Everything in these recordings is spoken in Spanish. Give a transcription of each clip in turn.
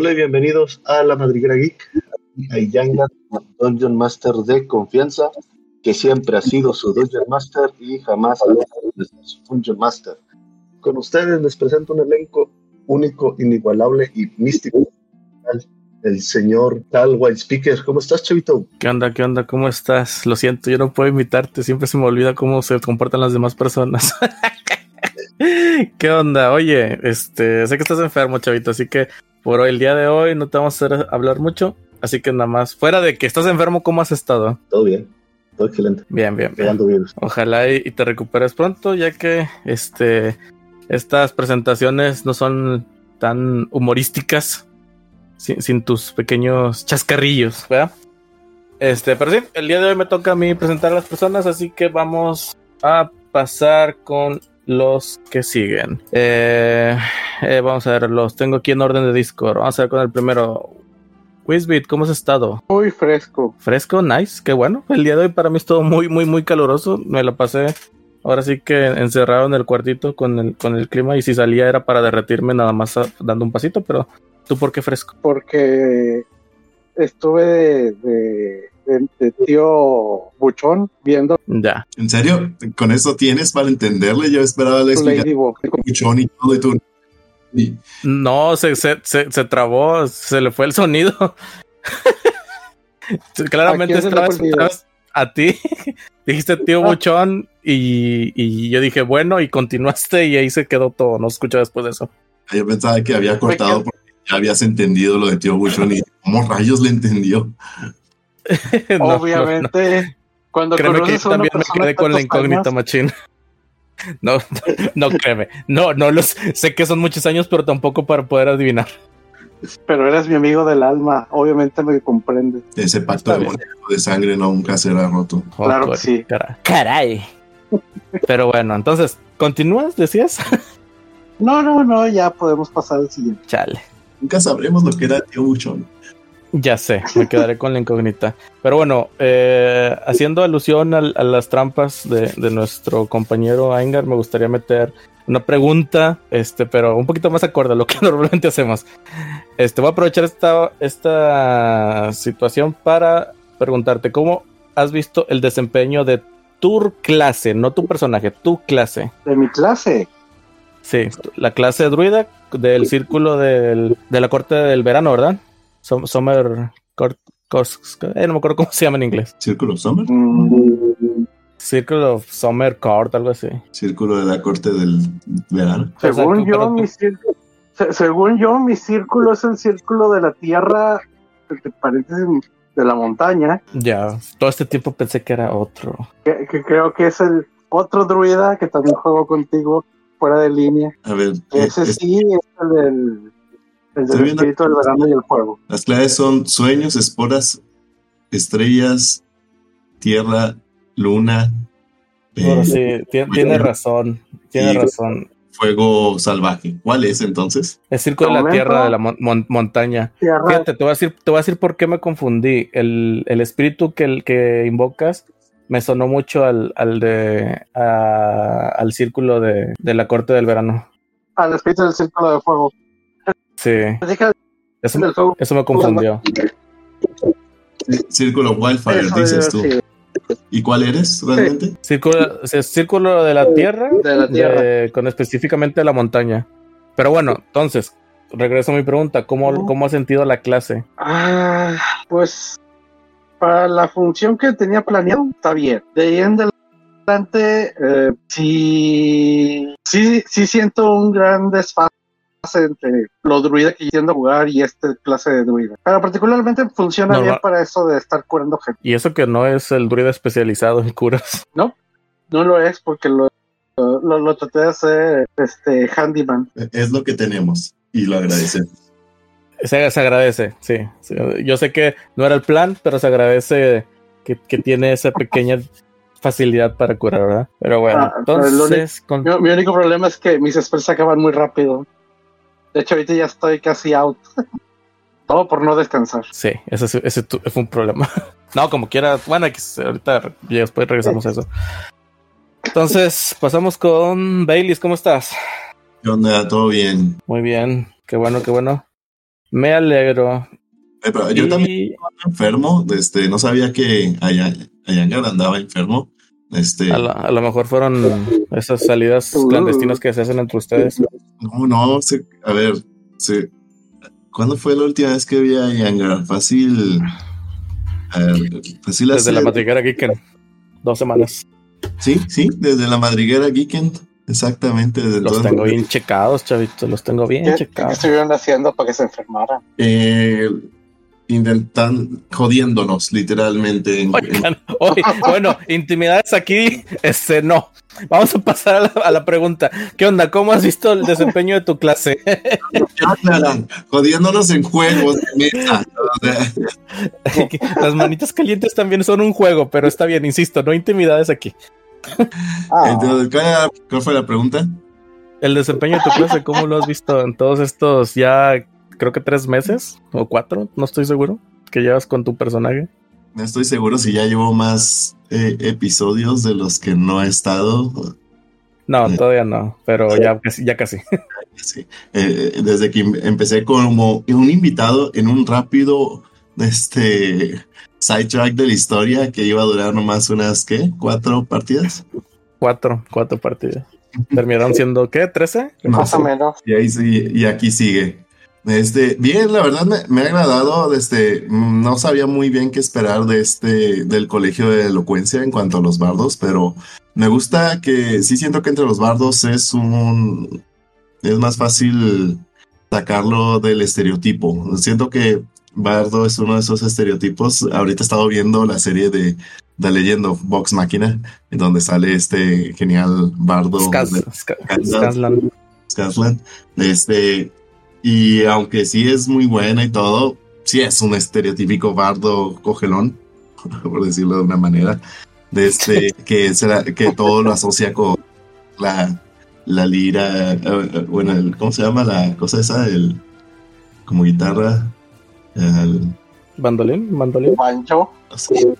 Hola y bienvenidos a la Madriguera Geek, a Yanga, Dungeon Master de confianza, que siempre ha sido su Dungeon Master y jamás ha su Dungeon Master. Con ustedes les presento un elenco único, inigualable y místico. El señor Tal White Speaker. ¿Cómo estás, Chavito? ¿Qué onda? ¿Qué onda? ¿Cómo estás? Lo siento, yo no puedo imitarte. Siempre se me olvida cómo se comportan las demás personas. ¿Qué onda? Oye, este, sé que estás enfermo, Chavito, así que por hoy, el día de hoy, no te vamos a hacer hablar mucho. Así que nada más, fuera de que estás enfermo, ¿cómo has estado? Todo bien, todo excelente. Bien, bien, bien. Ojalá y, te recuperes pronto, ya que este estas presentaciones no son tan humorísticas sin, tus pequeños chascarrillos, ¿verdad? Este, pero sí, el día de hoy me toca a mí presentar a las personas, así que vamos a pasar con los que siguen. Eh, eh, vamos a ver, los tengo aquí en orden de Discord. Vamos a ver con el primero. Wizbit, ¿cómo has estado? Muy fresco. Fresco, nice, qué bueno. El día de hoy para mí estuvo muy, muy, muy caluroso. Me lo pasé ahora sí que encerrado en el cuartito con el, con el clima y si salía era para derretirme nada más dando un pasito, pero ¿tú por qué fresco? Porque estuve de de, tío Buchón viendo. Ya. ¿En serio? ¿Con eso tienes para entenderle? Yo esperaba la explicación Buchón y todo y tú. No, se, se, se, trabó, se le fue el sonido. Claramente estabas, a ti. Dijiste tío ah. Buchón y, y, yo dije bueno y continuaste y ahí se quedó todo. No escucho después de eso. Yo pensaba que había cortado porque ya habías entendido lo de tío Buchón y cómo rayos le entendió. Obviamente, cuando créeme que también me quedé con la incógnita, machín. No, no, créeme. No, no los sé que son muchos años, pero tampoco para poder adivinar. Pero eres mi amigo del alma, obviamente me comprende. Ese pacto de, de, sangre nunca será roto. claro que sí. Caray. Pero bueno, entonces, ¿continúas, decías? No, no, no, ya podemos pasar al siguiente. Chale. Nunca sabremos lo que era Tío Buchón. Ya sé, me quedaré con la incógnita. Pero bueno, eh, haciendo alusión a, las trampas de, nuestro compañero Aingar, me gustaría meter una pregunta, este, pero un poquito más acorde a lo que normalmente hacemos. Este, voy a aprovechar esta, esta situación para preguntarte cómo has visto el desempeño de tu clase, no tu personaje, tu clase. De mi clase. Sí, la clase de druida del círculo del, de la corte del verano, ¿verdad? Summer Court, eh, no me acuerdo cómo se llama en inglés. ¿Círculo Summer? Círculo Summer Court, algo así. Círculo de la corte del verano. Según yo, mi círculo, según yo, mi círculo es el círculo de la tierra, que parece de la montaña. Ya, todo este tiempo pensé que era otro. Que, creo que es el otro druida que también juego contigo fuera de línea. A ver, ese sí es el del el del espíritu del verano y el fuego. Las claves son sueños, esporas, estrellas, tierra, luna. Eh, sí, tiene, razón. Tiene razón. Fuego salvaje. ¿Cuál es entonces? El circo de la tierra, de la montaña. Fíjate, te voy, a decir, te voy a decir por qué me confundí. El, el espíritu que, el, que invocas me sonó mucho al, al de al círculo de, de la corte del verano. Al espíritu del círculo de fuego. Sí. Eso, me confundió. Círculo Wildfire, dices tú. ¿Y cuál eres realmente? Círculo, círculo de la Tierra, de la tierra. con específicamente la montaña. Pero bueno, entonces, regreso a mi pregunta, ¿cómo, cómo ha sentido la clase? Ah, pues para la función que tenía planeado, está bien. De ahí en adelante, eh, sí, sí, sí siento un gran desfase entre los druidas que yendo a jugar y este clase de druida. Pero particularmente funciona bien para eso de estar curando gente. Y eso que no es el druida especializado en curas. No, no lo es porque lo, lo, traté de hacer este handyman. Es lo que tenemos y lo agradecemos. Se, se agradece, sí, Yo sé que no era el plan, pero se agradece que, tiene esa pequeña facilidad para curar, ¿verdad? Pero bueno, ah, entonces... mi, único problema es que mis spells se acaban muy rápido. De hecho, ahorita ya estoy casi out. Todo por no descansar. Sí, ese, ese fue un problema. no, como quiera. Bueno, ahorita después regresamos a eso. Entonces, pasamos con Baileys. ¿Cómo estás? ¿Qué onda? ¿Todo bien? Muy bien. Qué bueno, qué bueno. Me alegro. Eh, pero yo Y- también estaba enfermo, este, no sabía que Ayan- Ayangar andaba enfermo. Este, A lo, a lo mejor fueron esas salidas clandestinas que se hacen entre ustedes. no, no, se- a ver, se- ¿cuándo fue la última vez que vi a Ayangar? Fácil, a ver, fácil Desde la madriguera Geeken. Dos semanas. Sí, sí, desde la madriguera Geekend, exactamente. Desde Los tengo bien checados, chavitos. Los tengo bien ¿Qué, qué checados. estuvieron haciendo para que se enfermaran? Eh, intentan, jodiéndonos, literalmente. en- Oigan, oye, bueno, intimidades aquí, este no. Vamos a pasar a la, a la pregunta. ¿Qué onda? ¿Cómo has visto el desempeño de tu clase? Jodiéndonos en juegos de mesa. Las manitas calientes también son un juego, pero está bien, insisto, no intimidades aquí. Ah, entonces, ¿cuál, era- cuál fue la pregunta? El desempeño de tu clase, ¿cómo lo has visto en todos estos ya, creo que tres meses o cuatro? No estoy seguro. Que llevas con tu personaje. No estoy seguro si ya llevo más eh, episodios de los que no he estado. No, Eh. todavía no, pero ya casi. Ya casi. Sí. Eh, desde que em- empecé como un invitado en un rápido este sidetrack de la historia que iba a durar nomás unas, ¿qué? ¿Cuatro partidas? Cuatro, cuatro partidas. Terminaron siendo, ¿qué? ¿Trece? No más sé. o menos. Y ahí y aquí sigue. Este, bien, la verdad me, me ha agradado. Este, no sabía muy bien qué esperar de este, del colegio de elocuencia en cuanto a los bardos, pero me gusta que sí siento que entre los bardos es un, es más fácil sacarlo del estereotipo. Siento que bardo es uno de esos estereotipos. Ahorita he estado viendo la serie de The Legend of Vox Machina, en donde sale este genial bardo. Skaz- de-. Este, y aunque sí es muy buena y todo, sí es un estereotípico bardo cogelón, por decirlo de una manera, de este, que, será, que todo lo asocia con la, la lira, eh, eh, bueno, el- ¿cómo se llama la cosa esa? El, como guitarra. el- ¿Bandolín? ¿Bandolín? Pancho. no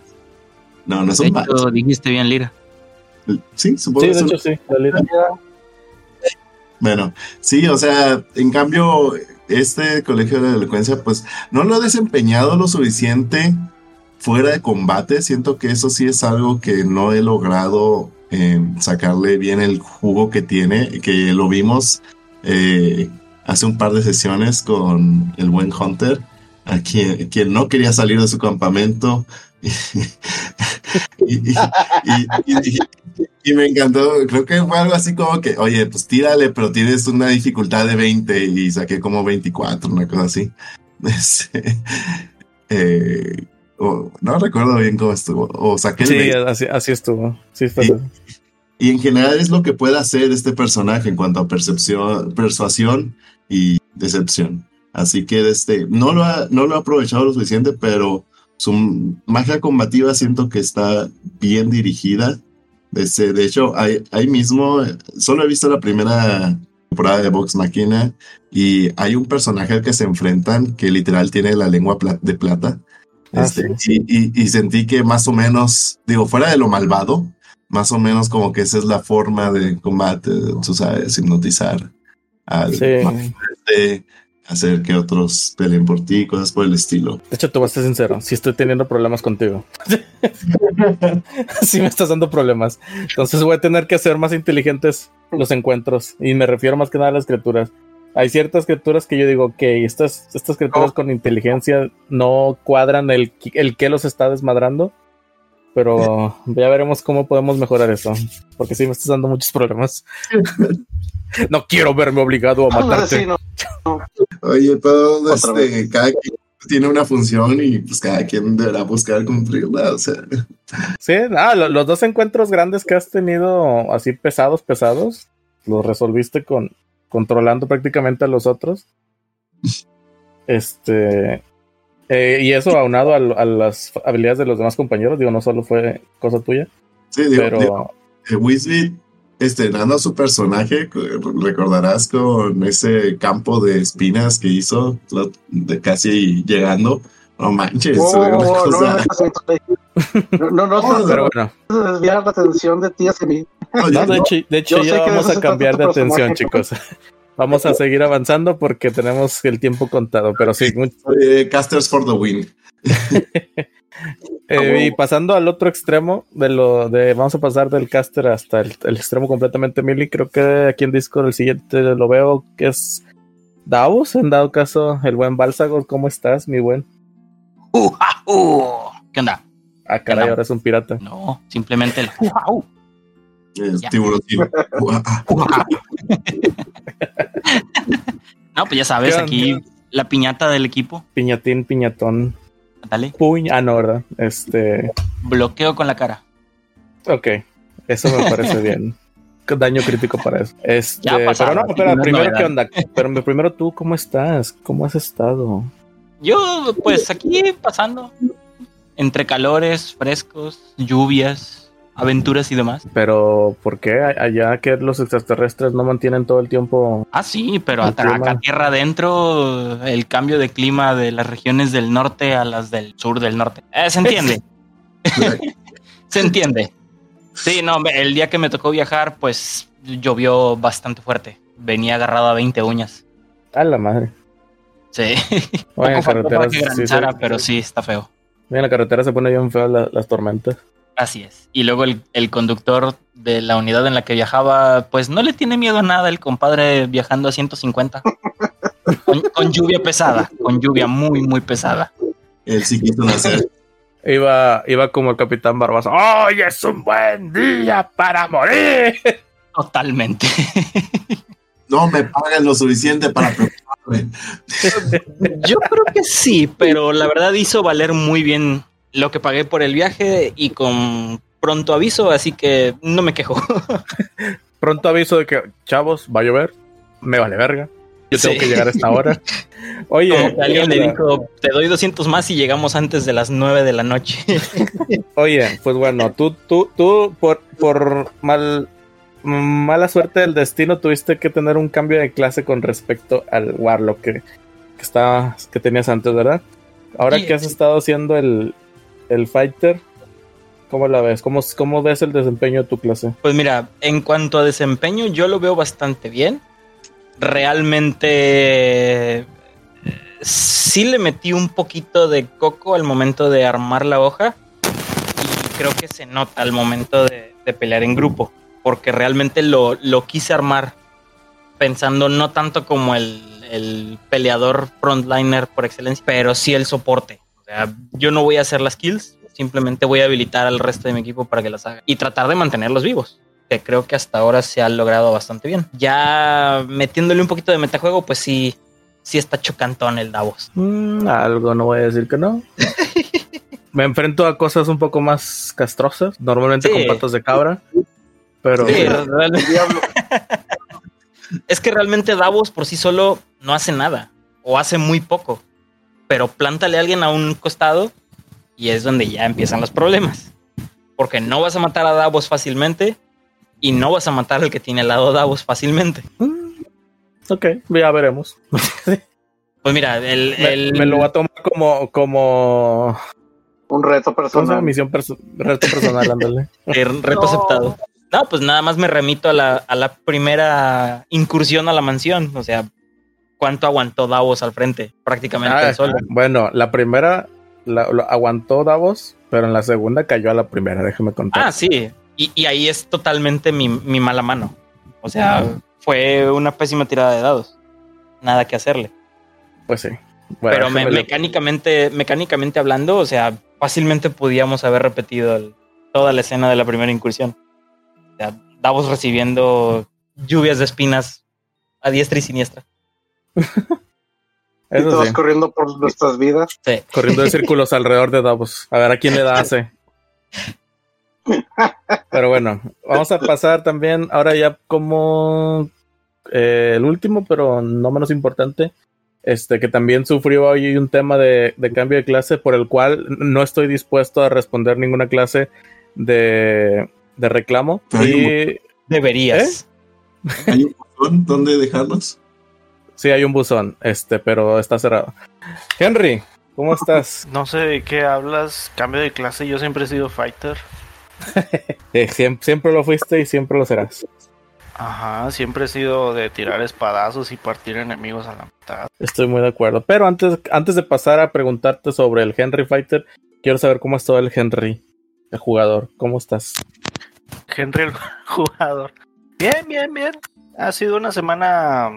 no, no es un hecho, dijiste bien, Lira. Sí, supongo Sí, que de hecho sí. la lira. Bueno, sí, o sea, en cambio, este colegio de delincuencia, pues no lo ha desempeñado lo suficiente fuera de combate. Siento que eso sí es algo que no he logrado eh, sacarle bien el jugo que tiene, que lo vimos eh, hace un par de sesiones con el buen Hunter, a quien, quien no quería salir de su campamento. y, y- y- y- y me encantó, creo que fue algo así como que, oye, pues tírale, pero tienes una dificultad de 20 y saqué como 24, una cosa así. Este, eh, no recuerdo bien cómo estuvo, o saqué el Sí, 20. así, así estuvo. Sí. Y en general es lo que puede hacer este personaje en cuanto a percepción, persuasión y decepción. Así que este, no, lo ha, no lo ha aprovechado lo suficiente, pero su magia combativa siento que está bien dirigida. Este, de hecho, ahí, ahí mismo, solo he visto la primera temporada de Vox Machina y hay un personaje al que se enfrentan que literal tiene la lengua pla- de plata. Ah, Este, y, y- y sentí que más o menos, digo, fuera de lo malvado, más o menos como que esa es la forma de combate, tú sabes, hipnotizar al Sí. este, hacer que otros peleen por ti, cosas por el estilo. De hecho, te voy a ser sincero. Sí estoy teniendo problemas contigo. sí me estás dando problemas. Entonces voy a tener que hacer más inteligentes los encuentros. Y me refiero más que nada a las criaturas. Hay ciertas criaturas que yo digo, ok, estas, estas criaturas Oh. con inteligencia no cuadran el, el que los está desmadrando. Pero ya veremos cómo podemos mejorar eso. Porque sí me estás dando muchos problemas. no quiero verme obligado a matarte. Sí, no. Oye, todo Otra este, cada quien tiene una función y pues cada quien deberá buscar cumplirla, o sea. Sí, ah, lo- los dos encuentros grandes que has tenido así pesados, pesados, los resolviste con controlando prácticamente a los otros. Este eh, y eso aunado a, lo- a las habilidades de los demás compañeros, digo, no solo fue cosa tuya, Sí, digo, pero digo, eh, estrenando su personaje, co- recordarás con ese campo de espinas que hizo, lo- de casi llegando. No manches, Oh, no, cosa- no, no, no, no, pero no, bueno, desviar la atención de ti hacia mí. Oye, no, de no, hecho, de hecho ya vamos a cambiar de atención, chicos. vamos a seguir avanzando porque tenemos el tiempo contado, pero sí. Eh, casters for the win. Eh, y pasando al otro extremo de lo de vamos a pasar del caster hasta el, extremo completamente mili, creo que aquí en Discord el siguiente lo veo que es Davos, en dado caso el buen Bálsago, ¿cómo estás, mi buen? Uh, ¿Qué onda? Ah, caray, ahora es un pirata. No, simplemente el Es tiburón. no, pues ya sabes, aquí la piñata del equipo. Piñatín, piñatón. Dale. Puñ, ah, no, ¿verdad? Este. Bloqueo con la cara. Ok, eso me parece bien. Daño crítico para eso. Este, pero no, pero primero, ¿qué onda? Pero primero tú, ¿cómo estás? ¿Cómo has estado? Yo, pues aquí pasando. Entre calores, frescos, lluvias, aventuras y demás. Pero, ¿por qué allá que los extraterrestres no mantienen todo el tiempo? Ah, sí, pero acá tierra adentro, el cambio de clima de las regiones del norte a las del sur del norte. Eh, se entiende. se entiende. Sí, no, el día que me tocó viajar, pues llovió bastante fuerte. Venía agarrado a 20 uñas. A la madre. Sí. Bueno, carretera, pero sí está feo. En la carretera se pone bien feo las tormentas. Así es. Y luego el, conductor de la unidad en la que viajaba, pues no le tiene miedo a nada el compadre viajando a 150. con, lluvia pesada, con lluvia muy, muy pesada. Él sí quiso nacer. Iba, iba como el capitán Barbaza. ¡Hoy es un buen día para morir! Totalmente. no me pagan lo suficiente para preocuparme. Yo creo que sí, pero la verdad hizo valer muy bien lo que pagué por el viaje y con pronto aviso, así que no me quejo. pronto aviso de que, chavos, va a llover, me vale verga. Yo tengo que llegar a esta hora. Oye, alguien le dijo, te doy 200 más y llegamos antes de las 9 de la noche. Oye, pues bueno, tú, tú, tú, por, por mal, mala suerte del destino, tuviste que tener un cambio de clase con respecto al Warlock que, que, que tenías antes, ¿verdad? Ahora que has estado haciendo el, el fighter, ¿cómo la ves? ¿Cómo, ¿Cómo ves el desempeño de tu clase? Pues mira, en cuanto a desempeño, yo lo veo bastante bien. Realmente sí le metí un poquito de coco al momento de armar la hoja. Y creo que se nota al momento de, pelear en grupo. Porque realmente lo, lo, quise armar pensando no tanto como el, el peleador frontliner por excelencia, pero sí el soporte yo no voy a hacer las kills, simplemente voy a habilitar al resto de mi equipo para que las haga y tratar de mantenerlos vivos que creo que hasta ahora se ha logrado bastante bien. Ya metiéndole un poquito de metajuego, pues sí, sí está chocantón el Davos. Mm, algo no voy a decir que no. Me enfrento a cosas un poco más castrosas, normalmente con patas de cabra, pero... es que realmente Davos por sí solo no hace nada, o hace muy poco pero plántale a alguien a un costado y es donde ya empiezan los problemas. Porque no vas a matar a Davos fácilmente y no vas a matar al que tiene al lado Davos fácilmente. Mm, ok, ya veremos. pues mira, el, me, lo va a tomar como, como un reto personal. Misión reto personal, ándale. reto aceptado. No, pues nada más me remito a la, a la primera incursión a la mansión. O sea, cuánto aguantó Davos al frente, prácticamente ah, solo. Bueno, la primera la, aguantó Davos, pero en la segunda cayó a la primera, déjeme contar. Ah, sí, y, ahí es totalmente mi, mala mano. O sea, fue una pésima tirada de dados. Nada que hacerle. Pues sí. pero mecánicamente, mecánicamente hablando, o sea, fácilmente podíamos haber repetido toda la escena de la primera incursión. O sea, Davos recibiendo lluvias de espinas a diestra y siniestra. Y todos corriendo por nuestras vidas. Corriendo en círculos alrededor de Davos. A ver a quién le da hace. Pero bueno, vamos a pasar también ahora ya como eh, el último, pero no menos importante, este que también sufrió hoy un tema de, cambio de clase por el cual no estoy dispuesto a responder ninguna clase de, reclamo. y deberías. ¿Eh? ¿Hay un botón donde dejarlos? Sí, hay un buzón, este, pero está cerrado. Henry, ¿cómo estás? No sé de qué hablas, cambio de clase, yo siempre he sido fighter. Eh, siempre, lo fuiste y siempre lo serás. Ajá, siempre he sido de tirar espadazos y partir enemigos a la mitad. Estoy muy de acuerdo. Pero antes, antes de pasar a preguntarte sobre el Henry Fighter, quiero saber cómo está el Henry, el jugador. ¿Cómo estás? Henry el jugador. Bien, bien, bien. Ha sido una semana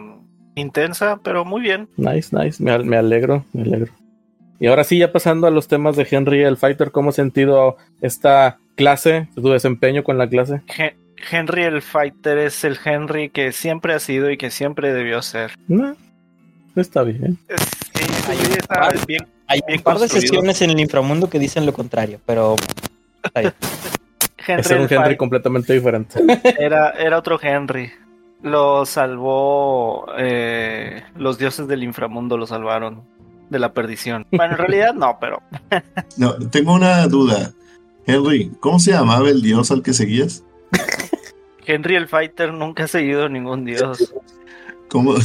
intensa, pero muy bien. Nice, nice. Me, me alegro, me alegro. Y ahora sí, ya pasando a los temas de Henry el Fighter, ¿cómo has sentido esta clase, tu desempeño con la clase? He- Henry el Fighter es el Henry que siempre ha sido y que siempre debió ser. No, está bien. Sí, Hay está par- bien, Hay bien un par de sesiones en el inframundo que dicen lo contrario, pero está bien. Henry Es un Henry completamente diferente. era, era otro Henry. Lo salvó eh, los dioses del inframundo, lo salvaron de la perdición. Bueno, en realidad no, pero No, tengo una duda. Henry, ¿cómo se llamaba el dios al que seguías? Henry el Fighter nunca ha seguido ningún dios. ¿Cómo?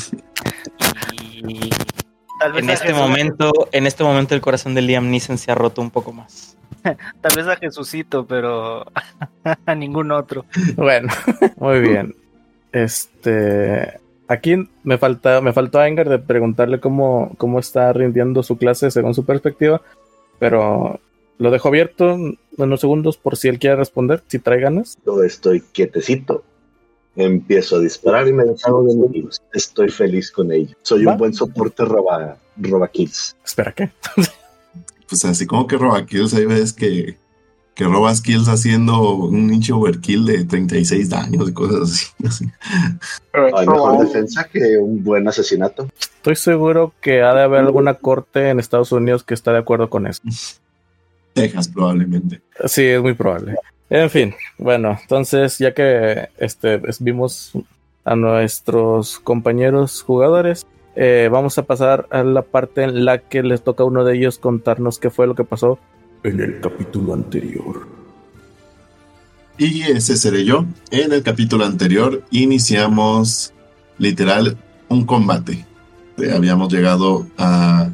Y Tal vez, en este Jesús- momento, en este momento el corazón de Liam Neeson se ha roto un poco más. tal vez a Jesucito, pero a ningún otro. Bueno, muy bien. Este. Aquí me falta, me faltó a Engar de preguntarle cómo, cómo está rindiendo su clase según su perspectiva. Pero lo dejo abierto en unos segundos por si él quiere responder, si trae ganas. Yo estoy quietecito. Empiezo a disparar y me deshago de enemigos. Estoy feliz con ello. Soy Va. un buen soporte roba, roba kills. Espera, ¿qué? Pues así como que roba kills, hay veces que, que robas kills haciendo un nicho overkill de 36 daños y cosas así. Pero Hay mejor defensa que un buen asesinato. Estoy seguro que ha de haber alguna corte en Estados Unidos que está de acuerdo con eso. Texas probablemente. Sí, es muy probable. En fin, bueno, entonces ya que este, es- vimos a nuestros compañeros jugadores, eh, vamos a pasar a la parte en la que les toca a uno de ellos contarnos qué fue lo que pasó en el capítulo anterior. Y ese seré yo. En el capítulo anterior iniciamos literal un combate. Eh, Habíamos llegado a,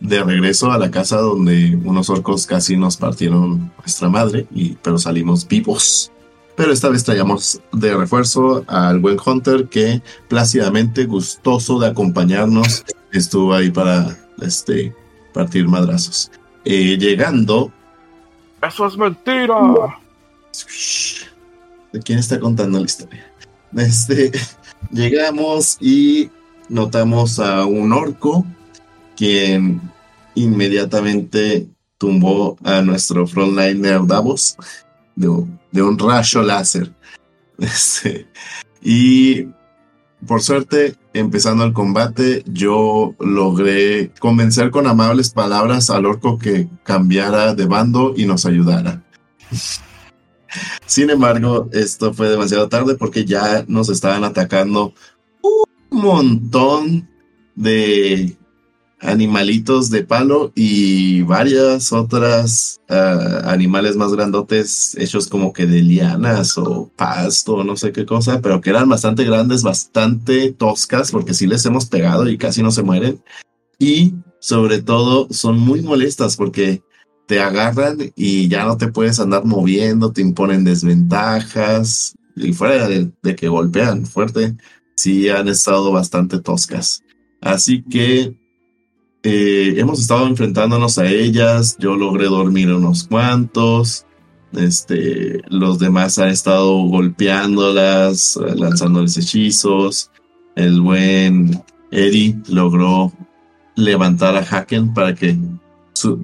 de regreso a la casa donde unos orcos casi nos partieron nuestra madre, y, pero salimos vivos. Pero esta vez traíamos de refuerzo al buen Hunter que plácidamente gustoso de acompañarnos estuvo ahí para este, partir madrazos. Eh, llegando ¡Eso es mentira! ¿De quién está contando la historia? Este, llegamos y notamos a un orco quien inmediatamente tumbó a nuestro frontliner Davos de, un- de un rayo láser. Este, y por suerte, empezando el combate, yo logré convencer con amables palabras al orco que cambiara de bando y nos ayudara. Sin embargo, esto fue demasiado tarde porque ya nos estaban atacando un montón de animalitos de palo y varias otras ah, animales más grandotes hechos como que de lianas o pasto, no sé qué cosa, pero que eran bastante grandes, bastante toscas porque sí les hemos pegado y casi no se mueren. Y sobre todo son muy molestas porque te agarran y ya no te puedes andar moviendo, te imponen desventajas y fuera de, de que golpean fuerte, sí han estado bastante toscas. Así que eh, hemos estado enfrentándonos a ellas, yo logré dormir unos cuantos, este, los demás han estado golpeándolas, lanzándoles hechizos, el buen Eddie logró levantar a Haken para que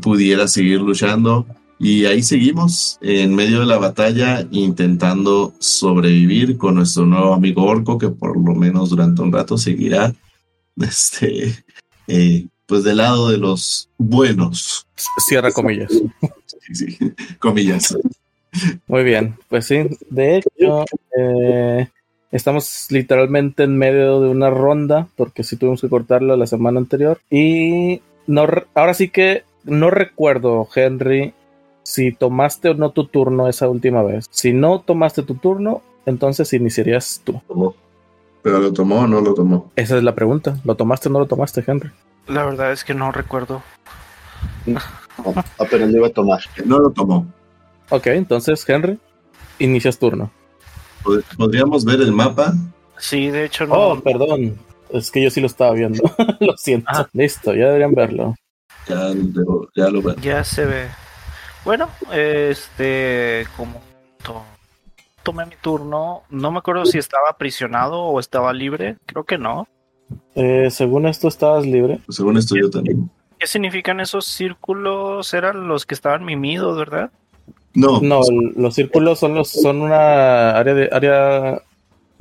pudiera seguir luchando. Y ahí seguimos en medio de la batalla intentando sobrevivir con nuestro nuevo amigo Orco que por lo menos durante un rato seguirá este, eh, pues del lado de los buenos. Cierra comillas. Sí, sí, comillas. Muy bien, pues sí, de hecho, eh, estamos literalmente en medio de una ronda, porque sí tuvimos que cortarla la semana anterior. Y no, ahora sí que no recuerdo, Henry, si tomaste o no tu turno esa última vez. Si no tomaste tu turno, entonces iniciarías tú. Pero lo tomó o no lo tomó. Esa es la pregunta. ¿Lo tomaste o no lo tomaste, Henry? La verdad es que no recuerdo. apenas lo iba a tomar. No lo tomó. Ok, entonces, Henry, inicias turno. Pod- Podríamos ver el mapa Sí, de hecho no. Oh, perdón. Es que yo sí lo estaba viendo. lo siento. Ah. Listo, ya deberían verlo. Ya, lo- ya lo veo. Ya se ve. Bueno, este, como to- tomé mi turno, no me acuerdo si estaba aprisionado o estaba libre, creo que no. Eh, según esto, estabas libre. Según esto yo también. ¿Qué significan esos círculos? Eran los que estaban mimidos, ¿verdad? No, No, el- los círculos son los son una área de área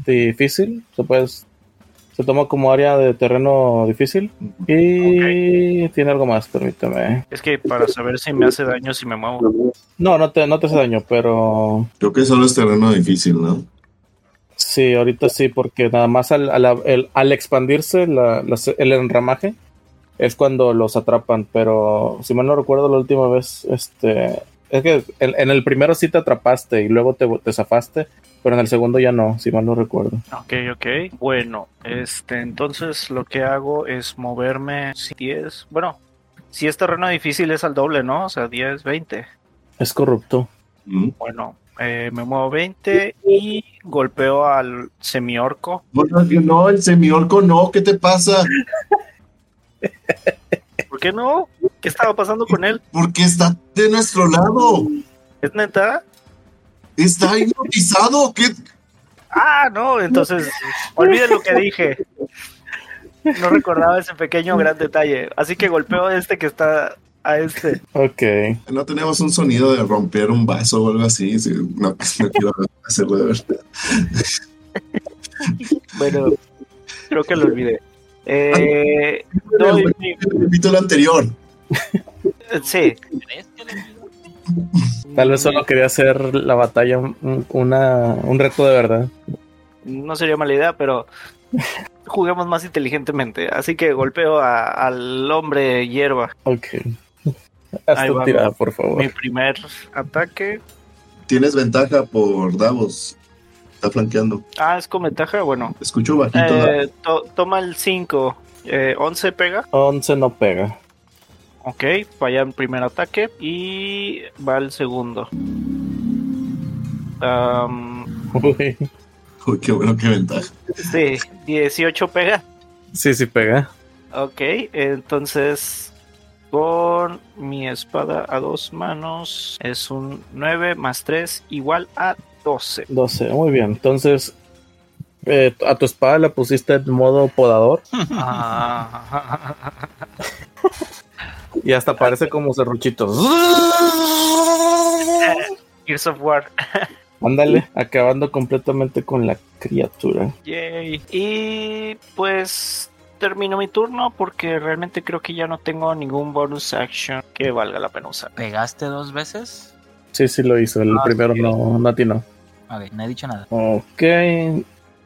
difícil. Se puede se toma como área de terreno difícil y tiene algo más. Permítame. Es que para saber si me hace daño si me muevo. No, no te no te hace daño, pero creo que solo es terreno difícil, ¿no? Sí, ahorita sí, porque nada más al, al, al expandirse la- la- el enramaje es cuando los atrapan. Pero si mal no recuerdo la última vez, este es que en, en el primero sí te atrapaste y luego te, te zafaste, pero en el segundo ya no, si mal no recuerdo. Ok, ok. Bueno, este, entonces lo que hago es moverme 10. Bueno, si es terreno difícil es al doble, ¿no? O sea, 10, 20. Es corrupto. Mm. Bueno, eh, me muevo 20 y golpeo al semiorco. Bueno, que no, el semiorco no, ¿qué te pasa? ¿Por qué no? ¿Qué estaba pasando con él? Porque está de nuestro lado. ¿Es neta? Está hipnotizado. ¿Qué? Ah, no, entonces olviden lo que dije. No recordaba ese pequeño gran detalle. Así que golpeo a este que está a este. Ok. No tenemos un sonido de romper un vaso o algo así. Sí, No, no quiero hacerlo de verdad. Bueno, creo que lo olvidé. Eh, mi- El capítulo anterior. sí, ¿Crees que lo olvidó? Tal vez solo quería hacer la batalla un, una, un reto de verdad. no sería mala idea, pero juguemos más inteligentemente. Así que golpeo a- al hombre hierba. Ok. Haz Ahí tu va, tirada, por favor. Mi primer ataque. Tienes ventaja por Davos. Está flanqueando. Ah, es con ventaja. Bueno, Escucho bajito. Eh, to- toma el 5. Eh, 11 pega. 11 no pega. Ok, falla el primer ataque y va el segundo. Am, Uy. Uy, qué bueno, qué ventaja. sí, 18 pega. Sí, sí pega. Ok, entonces con mi espada a dos manos es un 9 más 3 igual a 12. 12. Muy bien. Entonces, eh, a tu espada la pusiste en modo podador y hasta parece como serruchitos. Gears of War. Ándale, acabando completamente con la criatura. Yay. Y pues termino mi turno porque realmente creo que ya no tengo ningún bonus action que valga la pena usar. ¿Pegaste dos veces? Sí, sí lo hizo. El Ah, primero sí. no, no atinó. Ok, no he dicho nada. Ok,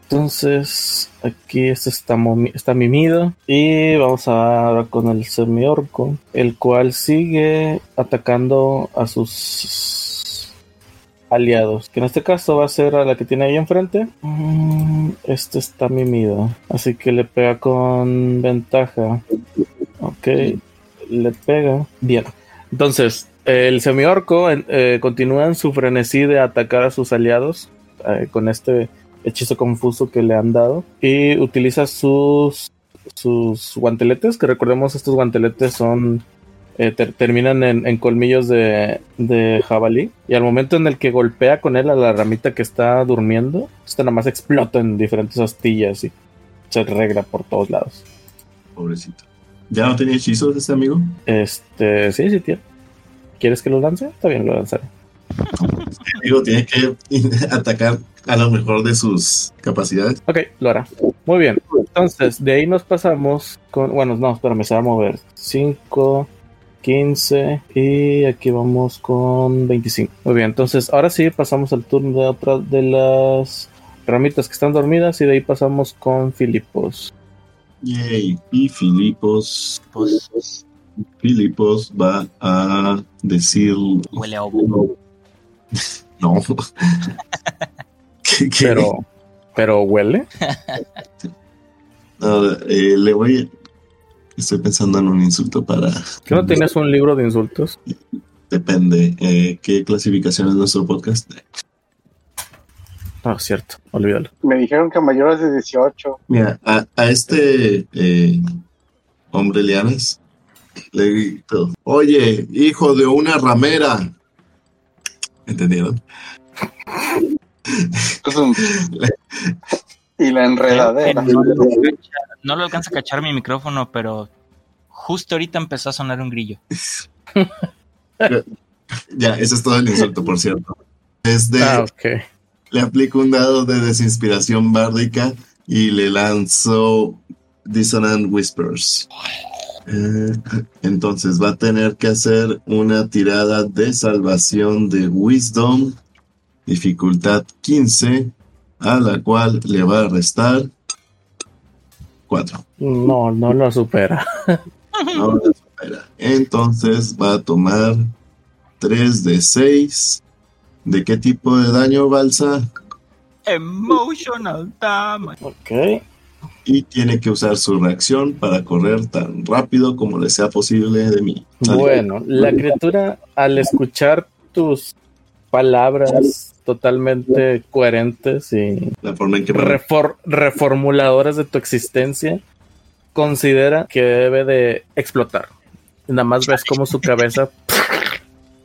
entonces aquí este está, está mimido y vamos ahora con el semiorco, el cual sigue atacando a sus aliados, que en este caso va a ser a la que tiene ahí enfrente. Mm, Este está mimido, así que le pega con ventaja. Ok, le pega. Bien, entonces el semiorco eh, continúa en su frenesí de atacar a sus aliados eh, con este hechizo confuso que le han dado y utiliza sus sus guanteletes que recordemos estos guanteletes son eh, ter- terminan en, en colmillos de, de jabalí y al momento en el que golpea con él a la ramita que está durmiendo esta nada más explota en diferentes astillas y se regra por todos lados Pobrecito. ¿Ya no tenía hechizos este amigo? este sí sí tío ¿quieres que lo lance? está bien lo lanzaré Este amigo tiene que atacar a lo mejor de sus capacidades. Ok, lo hará. Muy bien. Entonces, de ahí nos pasamos con. Bueno, no, espérame, se va a mover. 5, 15 y aquí vamos con 25. Muy bien, entonces ahora sí pasamos al turno de otra de las ramitas que están dormidas y de ahí pasamos con Filipos. Yay. Y Filipos. Pues Filipos va a decir. huele a ovo. No. ¿Qué- qué? Pero, pero huele. No, eh, le voy. Estoy pensando en un insulto para. ¿Que no tienes un libro de insultos? Depende. eh, ¿Qué clasificación es nuestro podcast? No, es cierto, olvídalo. Me dijeron que mayores de 18. Mira, a, a este eh, hombre lianas le grito, oye, hijo de una ramera. ¿Entendieron? y la enredadera. No lo, alcanza, no lo alcanza a cachar mi micrófono, pero justo ahorita empezó a sonar un grillo. Ya, ese es todo el insulto, por cierto. Es de, Ah, ok. le aplico un dado de desinspiración bárdica y le lanzo Dissonant Whispers. Eh, entonces va a tener que hacer una tirada de salvación de Wisdom, dificultad 15, a la cual le va a restar 4. No, no lo supera. No la supera. Entonces va a tomar 3 de 6. ¿De qué tipo de daño, Balsa? Emotional damage. Ok. y tiene que usar su reacción para correr tan rápido como le sea posible de mí. Bueno, la criatura al escuchar tus palabras totalmente coherentes y La forma en que me refor- reformuladoras de tu existencia, considera que debe de explotar. Nada más ves como su cabeza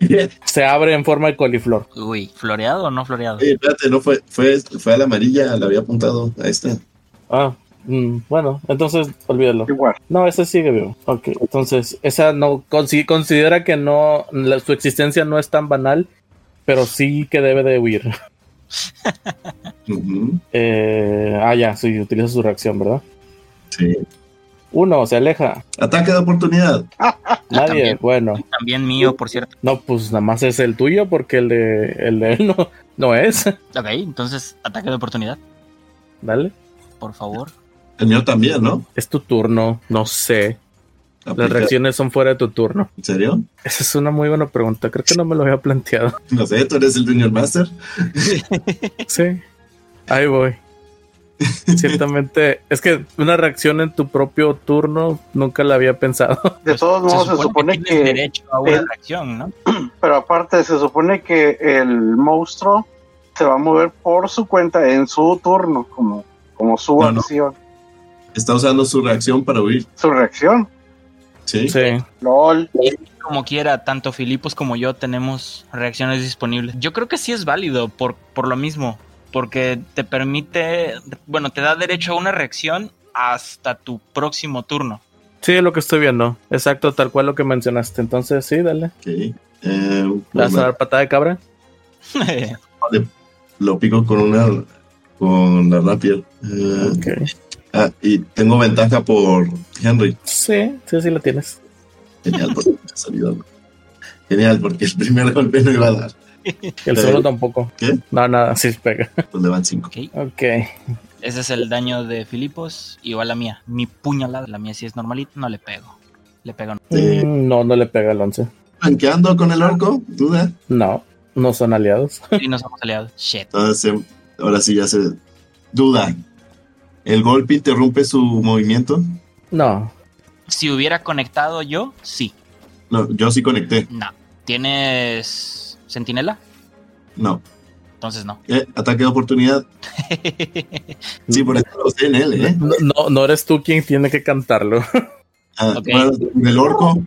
se abre en forma de coliflor. Uy, ¿floreado o no floreado? Espérate, no fue, fue, fue a la amarilla, la había apuntado a esta. Ah, mm, bueno, entonces olvídalo. Igual. No, ese sigue vivo. Ok, entonces esa no consi- considera que no, la- su existencia no es tan banal, pero sí que debe de huir. Eh, ah, ya, sí, utiliza su reacción, ¿verdad? Sí. Uno, se aleja. Ataque de oportunidad. Nadie, También. bueno. También mío, por cierto. No, pues nada más es el tuyo porque el de, el de él no, no es. Ok, entonces, ataque de oportunidad, Dale. por favor. El mío también, ¿no? Es tu turno, no sé. Las reacciones son fuera de tu turno. ¿En serio? Esa es una muy buena pregunta. Creo que no me lo había planteado. No sé, tú eres el Junior Master. Sí. Ahí voy. Ciertamente, es que una reacción en tu propio turno nunca la había pensado. De todos modos, se supone tienes que. derecho a una el- reacción, ¿no? Pero aparte, se supone que el monstruo se va a mover por su cuenta en su turno, como, como su No, no. acción, Está usando su reacción para huir. su reacción. Sí. Sí. LOL. Como quiera, tanto Filipos como yo tenemos reacciones disponibles. Yo creo que sí es válido por, por lo mismo, porque te permite, bueno, te da derecho a una reacción hasta tu próximo turno. Sí, es lo que estoy viendo. Exacto, tal cual lo que mencionaste. Entonces, sí, dale. Ok. Eh, ¿Le pues, vas a dar patada de cabra? lo pico con una con la rapier. Eh, Ok. ah, y tengo ventaja por Henry. Sí, sí, sí la tienes. Genial, porque salido. Genial, porque el primer golpe no iba a dar. El solo tampoco. ¿Qué? No, nada, sí pega. Pues le van cinco. Ok, Ok. ese es el daño de Filipos, igual la mía. Mi puñalada, la mía sí es normalita, no le pego. Le pego. no. Sí. Mm, No, no le pega el 11. ¿Flanqueando con el orco? ¿Duda? No, no son aliados. Y nos hemos aliado. Shit. Entonces, em, ahora sí ya se. Duda. ¿El golpe interrumpe su movimiento? No. Si hubiera conectado yo, sí. No, yo sí conecté. No. ¿Tienes sentinela? No. Entonces no. Eh, ataque de oportunidad. Sí, por eso lo sé en él, ¿eh? No, no, no eres tú quien tiene que cantarlo. Ah, Ok. bueno, el orco.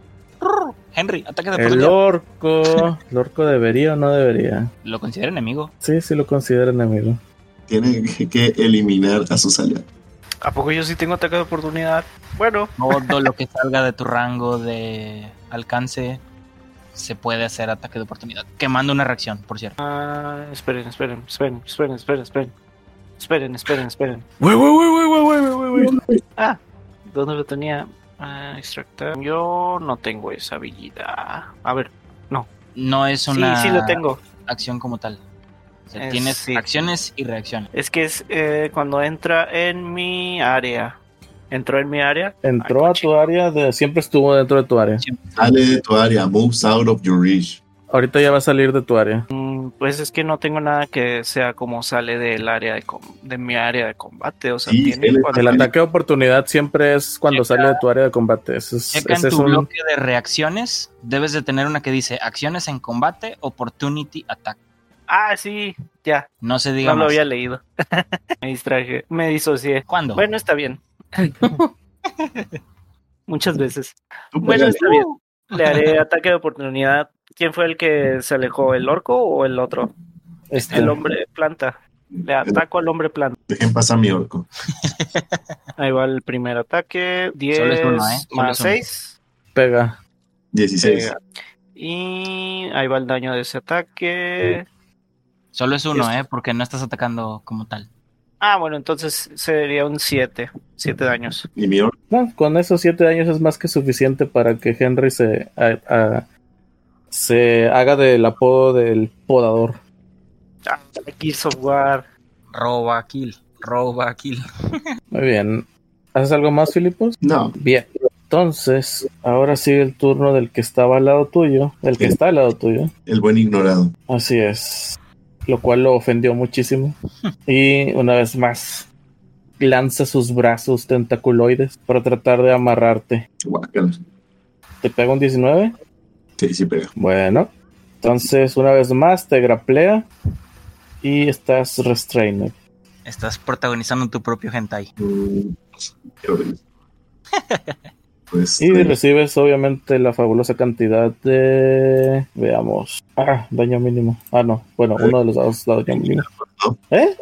Henry, ataque de El oportunidad. orco. ¿El orco debería o no debería? Lo considera enemigo. Sí, sí lo considero enemigo. Tiene que eliminar a sus aliados. ¿A poco yo sí tengo ataque de oportunidad? Bueno, Todo lo que salga de tu rango de alcance se puede hacer ataque de oportunidad. Quemando una reacción, por cierto. ah, esperen, esperen, esperen, esperen, esperen, esperen. Esperen, esperen, esperen. Wey, wey, wey, wey, wey, wey, wey, wey. Ah, ¿dónde lo tenía? Ah, extractar. Yo no tengo esa habilidad. A ver, No es una sí, sí lo tengo. acción como tal. O sea, tienes sí. acciones y reacciones. Es que es eh, cuando entra en mi área. Entró en mi área. Entró Ay, a tu área, de, siempre estuvo dentro de tu área. Sale de tu área. Moves out of your reach. Ahorita ya va a salir de tu área. Mm, Pues es que no tengo nada que sea como sale del área de, com- de mi área de combate. O sea, Sí, tiene él- cuando- El ataque de oportunidad siempre es cuando sale de tu área de combate. Ese es, Checa en ese es tu un- bloque de reacciones. Debes de tener una que dice acciones en combate, opportunity attack. Ah, sí, Ya, No se diga no lo había leído. me distraje, me disocié. ¿Cuándo? Bueno, está bien. Muchas veces. Bueno, está bien. Le haré ataque de oportunidad. ¿Quién fue el que se alejó? ¿El orco o el otro? Este, El hombre planta. Le ataco al hombre planta. Dejen pasar mi orco. Ahí va el primer ataque. 10 Solo es uno, ¿eh? Solo más es uno. 6. pega. 16. Y ahí va el daño de ese ataque. Solo es uno. ¿eh? Porque no estás atacando como tal. Ah, bueno, entonces sería un 7. 7 daños. Y mi orco. No, con esos siete años es más que suficiente para que Henry se, a- a- se haga del apodo del podador. Ah, Gears of War. Roba kill. Roba kill. Muy bien. ¿Haces algo más, Filipos? No. Bien. Entonces, ahora sigue el turno del que estaba al lado tuyo, del que Sí. está al lado tuyo. El buen ignorado. Así es. Lo cual lo ofendió muchísimo. Y una vez más, lanza sus brazos tentaculoides para tratar de amarrarte. ¿Te pega un 19? Sí, sí pega. Bueno. Entonces, una vez más, te graplea y estás restrained. Estás protagonizando tu propio hentai. Mm, qué horrible. Pues Y eh, recibes, obviamente, la fabulosa cantidad de. Veamos. Ah, daño mínimo. Ah, no. Bueno, uno de los dados da daño mínimo. ¿no? ¿Eh?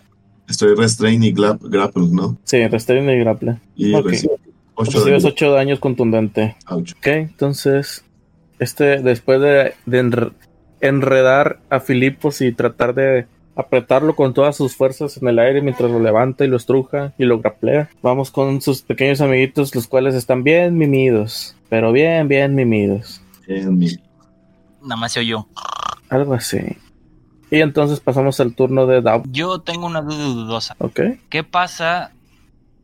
estoy restrain y grap- grapple, ¿no? Sí, restrained y grapple. Y 8 Recibes de 8 daños contundente. ouch. Ok, entonces, este, después de, de enre- enredar a Filipos y tratar de apretarlo con todas sus fuerzas en el aire mientras lo levanta y lo estruja y lo graplea, vamos con sus pequeños amiguitos, los cuales están bien mimidos, pero bien, bien mimidos. Nada más se oyó. Algo así. Y entonces pasamos al turno de Dab. Yo tengo una duda dudosa. Ok. ¿Qué pasa?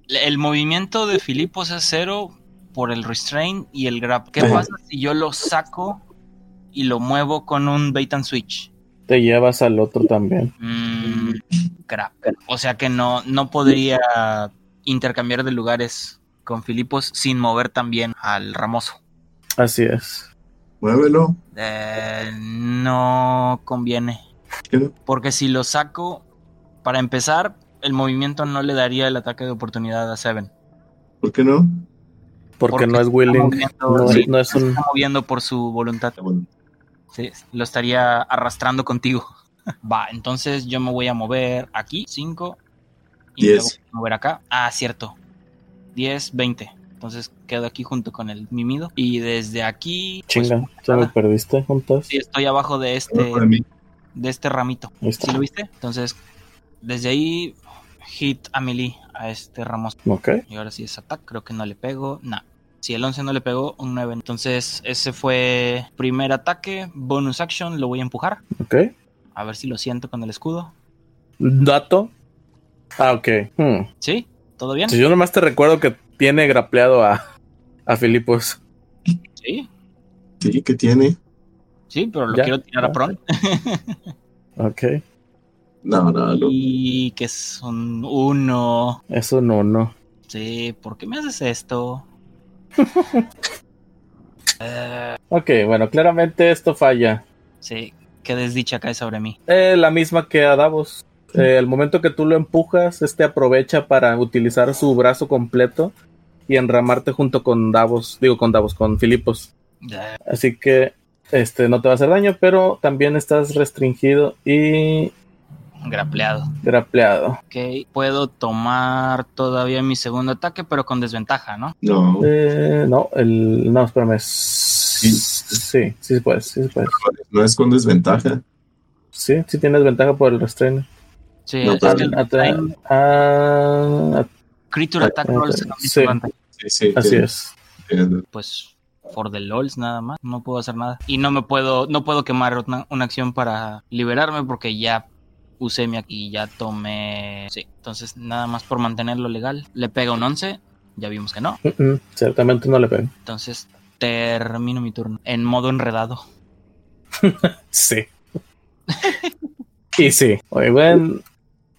El movimiento de Filipos es cero por el restrain y el grab. ¿Qué pasa si yo lo saco y lo muevo con un bait and switch? Te llevas al otro también. Mm, grab. O sea que no, no podría intercambiar de lugares con Filipos sin mover también al Ramoso. Así es. Muévelo. Eh, no conviene. ¿Qué no? Porque si lo saco, para empezar, el movimiento no le daría el ataque de oportunidad a Seven. ¿Por qué no? Porque, Porque no es willing. moviendo, No, sí, no es un. está moviendo por su voluntad. Bueno. Sí, lo estaría arrastrando contigo. Va, entonces yo me voy a mover aquí, 5. Y Diez. luego voy a mover acá. Ah, cierto. 10, 20. Entonces quedo aquí junto con el mimido. Y desde aquí. pues, Chinga, ya me nada. perdiste juntas. sí, estoy abajo de este, de este ramito. ¿Sí lo viste? Entonces, desde ahí, hit a melee a este Ramos. Ok. Y ahora sí es attack, creo que no le pego. No. Si el 11 no le pegó, un 9. Entonces, ese fue primer ataque. Bonus action, lo voy a empujar. Ok. A ver si lo siento con el escudo. Dato. Ah, ok. Hmm. ¿Sí? ¿Todo bien? Si yo nomás te recuerdo que tiene grapleado a, a Filipos. Sí. Sí, ¿qué tiene? Sí, pero lo Ya. quiero tirar a Ah. Pron. Ok. No, no, no. Y que es un 1. Eso no, no. Sí, ¿por qué me haces esto? Eh, Ok, bueno, claramente esto falla. sí, qué desdicha cae sobre mí. Eh, la misma que a Davos. Eh, el momento que tú lo empujas, este aprovecha para utilizar su brazo completo y enramarte junto con Davos, digo con Davos, con Filipos. Así que este no te va a hacer daño, pero también estás restringido y grapleado. grapleado. Ok, puedo tomar todavía mi segundo ataque, pero con desventaja, ¿no? No. Eh, no, el no, espérame. Sí, sí, sí puedes, sí puedes. No es con desventaja. Sí, sí tienes ventaja por el restrain. Sí, No, es que el restrain- Creature Attack Rolls sí. Sí, sí. así tiene- es. tiene- Pues for the lols nada más, no puedo hacer nada. Y no me puedo, no puedo quemar una, una acción para liberarme porque ya usé mi ac- y ya tomé. Sí, entonces nada más por mantenerlo legal. Le pega un 11, ya vimos que no. Ciertamente no le pego. Entonces termino mi turno en modo enredado. Sí. y sí. Oye, bueno,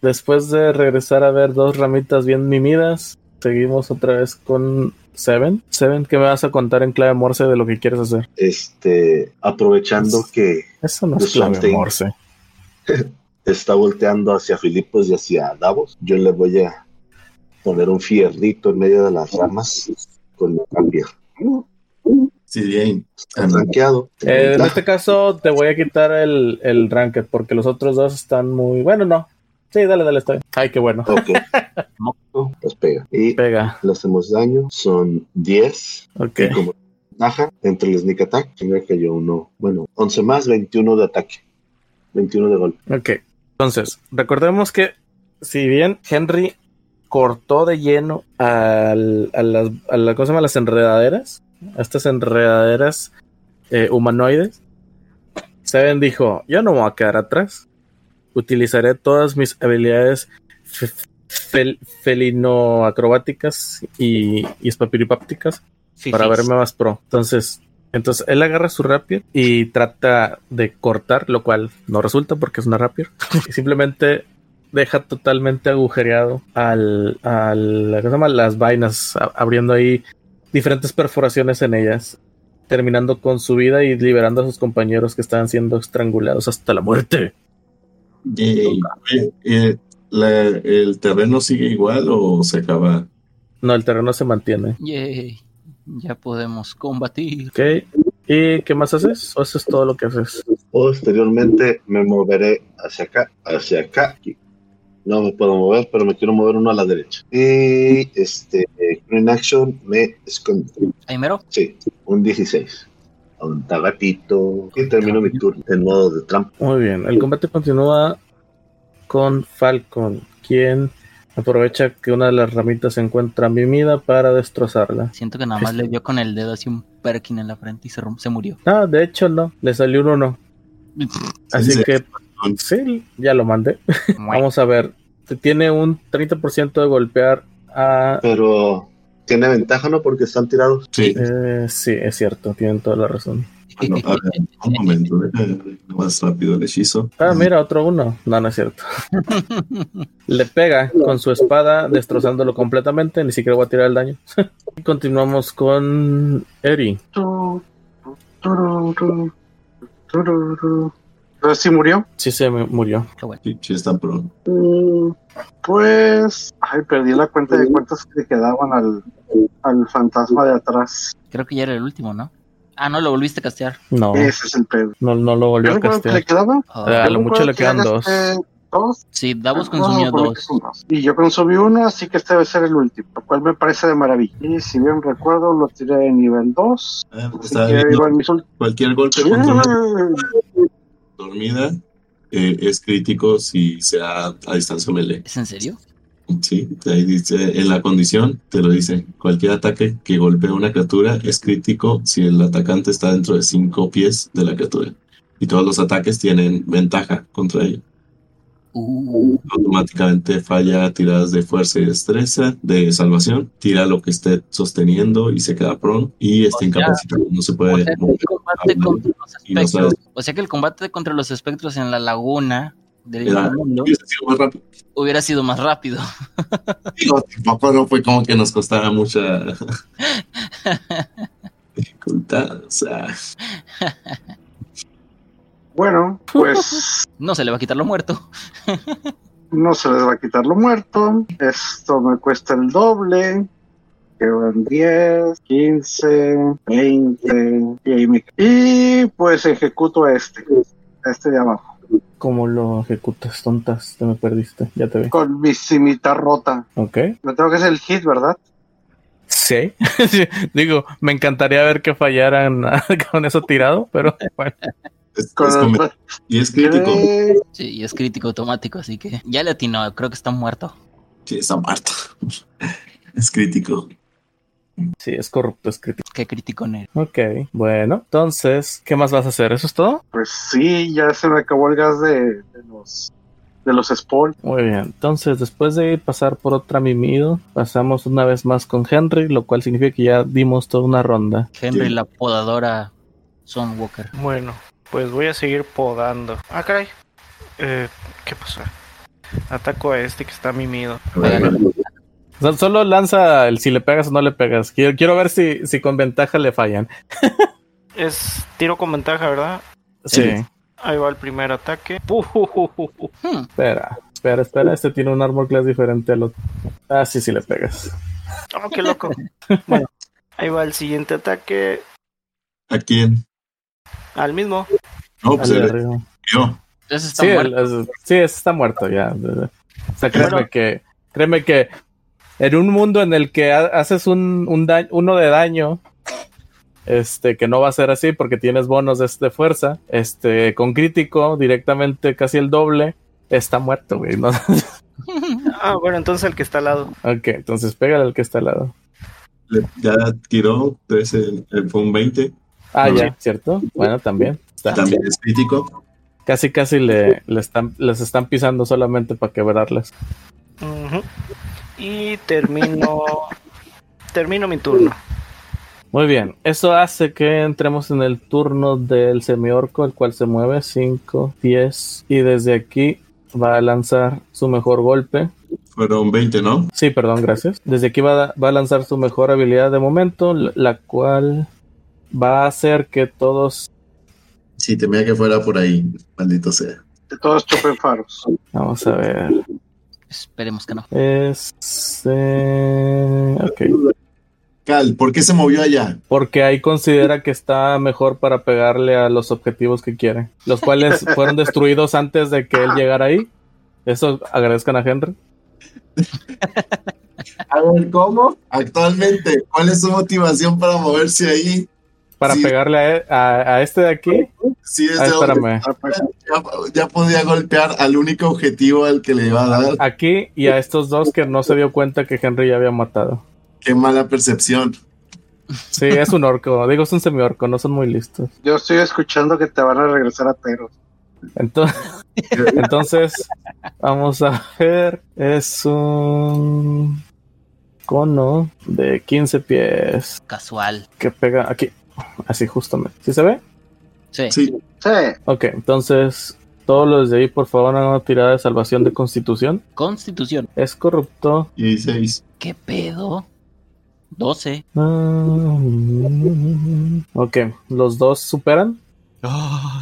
después de regresar a ver dos ramitas bien mimidas, seguimos otra vez con Seven. Seven, ¿qué me vas a contar en clave morse de lo que quieres hacer? Este, aprovechando que Eso no es clave morse. está volteando hacia Filipos y hacia Davos. Yo le voy a poner un fierrito en medio de las ramas con mi cambio. Sí, bien. Rankeado. Eh, en este caso te voy a quitar el, el ranked porque los otros dos están muy... Bueno, no. Sí, dale, dale, está bien. Ay, qué bueno. Ok. pues pega. Y Pega. le hacemos daño. Son 10. Ok. Y como ventaja entre el sneak attack, me cayó uno. Bueno, 11 más, 21 de ataque. 21 de golpe. Ok. Entonces, recordemos que si bien Henry cortó de lleno al, a, las, a la las enredaderas, a estas enredaderas eh, humanoides, Seven dijo, yo no me voy a quedar atrás. Utilizaré todas mis habilidades fe- fel- felino-acrobáticas y, y espapiripápticas para Fifís. verme más pro. Entonces, entonces él agarra su rapier y trata de cortar, lo cual no resulta porque es una rapier. y simplemente deja totalmente agujereado al, al ¿cómo se llama? las vainas, a- abriendo ahí diferentes perforaciones en ellas, terminando con su vida y liberando a sus compañeros que estaban siendo estrangulados hasta la muerte. Eh, la- ¿El terreno sigue igual o se acaba? No, el terreno se mantiene. Yay. Ya podemos combatir. Ok. ¿Y qué más haces? ¿O eso es todo lo que haces? Posteriormente me moveré hacia acá, hacia acá. No me puedo mover, pero me quiero mover uno a la derecha. Y este, Green Action me escondo. Ahí mero. Sí, un 16. A un tagatito. Y termino mi turno en modo de trampa. Muy bien, el combate continúa con Falcon, quien aprovecha que una de las ramitas se encuentra mimida para destrozarla. Siento que nada más le dio con el dedo así un perkin en la frente y se, se murió. Ah, de hecho no, le salió un uno. Así Sí. que sí, ya lo mandé. Vamos a ver, tiene un 30% de golpear a... Pero tiene ventaja, ¿no? Porque están tirados. Sí. Eh, sí, es cierto, tienen toda la razón. Bueno, a ver, un momento, más rápido el hechizo. Ah, mira, otro uno. No, no es cierto. Le pega con su espada, destrozándolo completamente. Ni siquiera voy a tirar el daño. y continuamos con Eri. Sí murió. Sí se murió. Qué bueno. Sí, sí está pro. Mm, Pues, ay, perdí la cuenta de cuántos le quedaban al, al fantasma de atrás. Creo que ya era el último, ¿no? Ah, no, lo volviste a castear. No, Ese es el pedo. no, no lo volvió ¿Yo a que le castear. quedaban? Ah, Ah, a lo mucho le que quedan ya dos. gasté dos. sí, Davos Ah, consumió dos. que dos. Y yo consumí uno, así que este debe ser el último, lo cual me parece de maravilla. Y si bien recuerdo, lo tiré de nivel 2. Ah, Así está que viendo igual mis ult- cualquier golpe contra dormida eh, es crítico si se da a distancia melee. ¿Es en serio? Sí, ahí dice, en la condición te lo dice. Cualquier ataque que golpee a una criatura es crítico si el atacante está dentro de cinco pies de la criatura. Y todos los ataques tienen ventaja contra ella. Uh, Automáticamente falla tiradas de fuerza y destreza, de salvación, tira lo que esté sosteniendo y se queda prone y está O sea, incapacitado, no se o, puede sea mover. Y no o sea que el combate contra los espectros en la laguna del Era- mundo hubiese sido más rápido. hubiera sido más rápido. Digo, tampoco no fue como que nos costara mucha dificultad. O sea, Bueno, pues No se le va a quitar lo muerto. no se les va a quitar lo muerto. Esto me cuesta el doble. Quedan 10, 15, 20. Y, ahí me- y pues ejecuto a este. a Este de abajo. ¿Cómo lo ejecutas, tontas? Te me perdiste. Ya te vi. Con mi cimita rota. Ok. Me tengo que hacer el hit, ¿verdad? Sí. Digo, me encantaría ver que fallaran con eso tirado, pero bueno. es, es y es crítico. Sí, y es crítico automático, así que ya le atinó, creo que está muerto. Sí, está muerto. Es crítico. Sí, es corrupto, es crítico. Qué crítico en él. Ok, bueno, entonces, ¿qué más vas a hacer? ¿Eso es todo? Pues sí, ya se me acabó el gas de, de los de los spawns. Muy bien, entonces después de pasar por otra mimido, pasamos una vez más con Henry, lo cual significa que ya dimos toda una ronda. Henry, Sí. la podadora Son Walker. Bueno, pues voy a seguir podando. Ah, caray. Eh, ¿Qué pasó? Ataco a este que está mimido. O sea, solo lanza el si le pegas o no le pegas. Quiero, quiero ver si, si con ventaja le fallan. Es tiro con ventaja, ¿verdad? Sí. Sí. Ahí va el primer ataque. Hmm, Espera, espera, espera. Este tiene un armor class diferente al otro. Ah, sí, sí le pegas. Oh, qué loco. bueno, ahí va el siguiente ataque. ¿A quién? Al mismo. No, pues el- arriba. yo. Ese está Sí, muerto. el- es- sí, ese está muerto ya. O sea, créeme Bueno. que, créeme que en un mundo en el que ha- haces un, un daño, uno de daño, este, que no va a ser así porque tienes bonos de, de fuerza, este, con crítico directamente casi el doble, está muerto, güey. ¿no? Ah, bueno, entonces el que está al lado. ok, entonces pégale al que está al lado. Le- ya tiró, entonces eh, fue un 20. Ah, No, ya, ¿cierto? Bueno, también. Está. También es crítico. Casi, casi le, le están, les están pisando solamente para quebrarlas. Ujú. Y termino. termino mi turno. Muy bien, eso hace que entremos en el turno del semiorco, el cual se mueve 5, 10 y desde aquí va a lanzar su mejor golpe. Fueron 20, ¿no? Sí, perdón, gracias. Desde aquí va a, va a lanzar su mejor habilidad de momento, la- cual va a hacer que todos... Sí, temía que fuera por ahí, maldito sea. Que todos chupen faros. Vamos a ver. Esperemos que no. Es... eh, ok. Cal, ¿por qué se movió allá? Porque ahí considera que está mejor para pegarle a los objetivos que quiere, los cuales fueron destruidos antes de que él llegara ahí. Eso agradezcan a Henry. A ver, ¿cómo? Actualmente, ¿cuál es su motivación para moverse ahí? Para Sí. pegarle a, e- a- a este de aquí. Si es Ah, de espérame. Ya, ya podía golpear al único objetivo al que le iba a dar. Aquí y a estos dos que no se dio cuenta que Henry ya había matado. Qué mala percepción. Sí, es un orco. Digo, es un semiorco. No son muy listos. Yo estoy escuchando que te van a regresar a Teros. Entonces, entonces vamos a ver. Es un cono de 15 pies Casual. que pega aquí. Así justamente. ¿Sí se ve? Sí. Sí, Sí, Ok, entonces todos los de ahí, por favor, hagan una tirada de salvación de constitución. Constitución. Es corrupto. y 16. ¿Qué pedo? 12. Ah, Ok, los dos superan.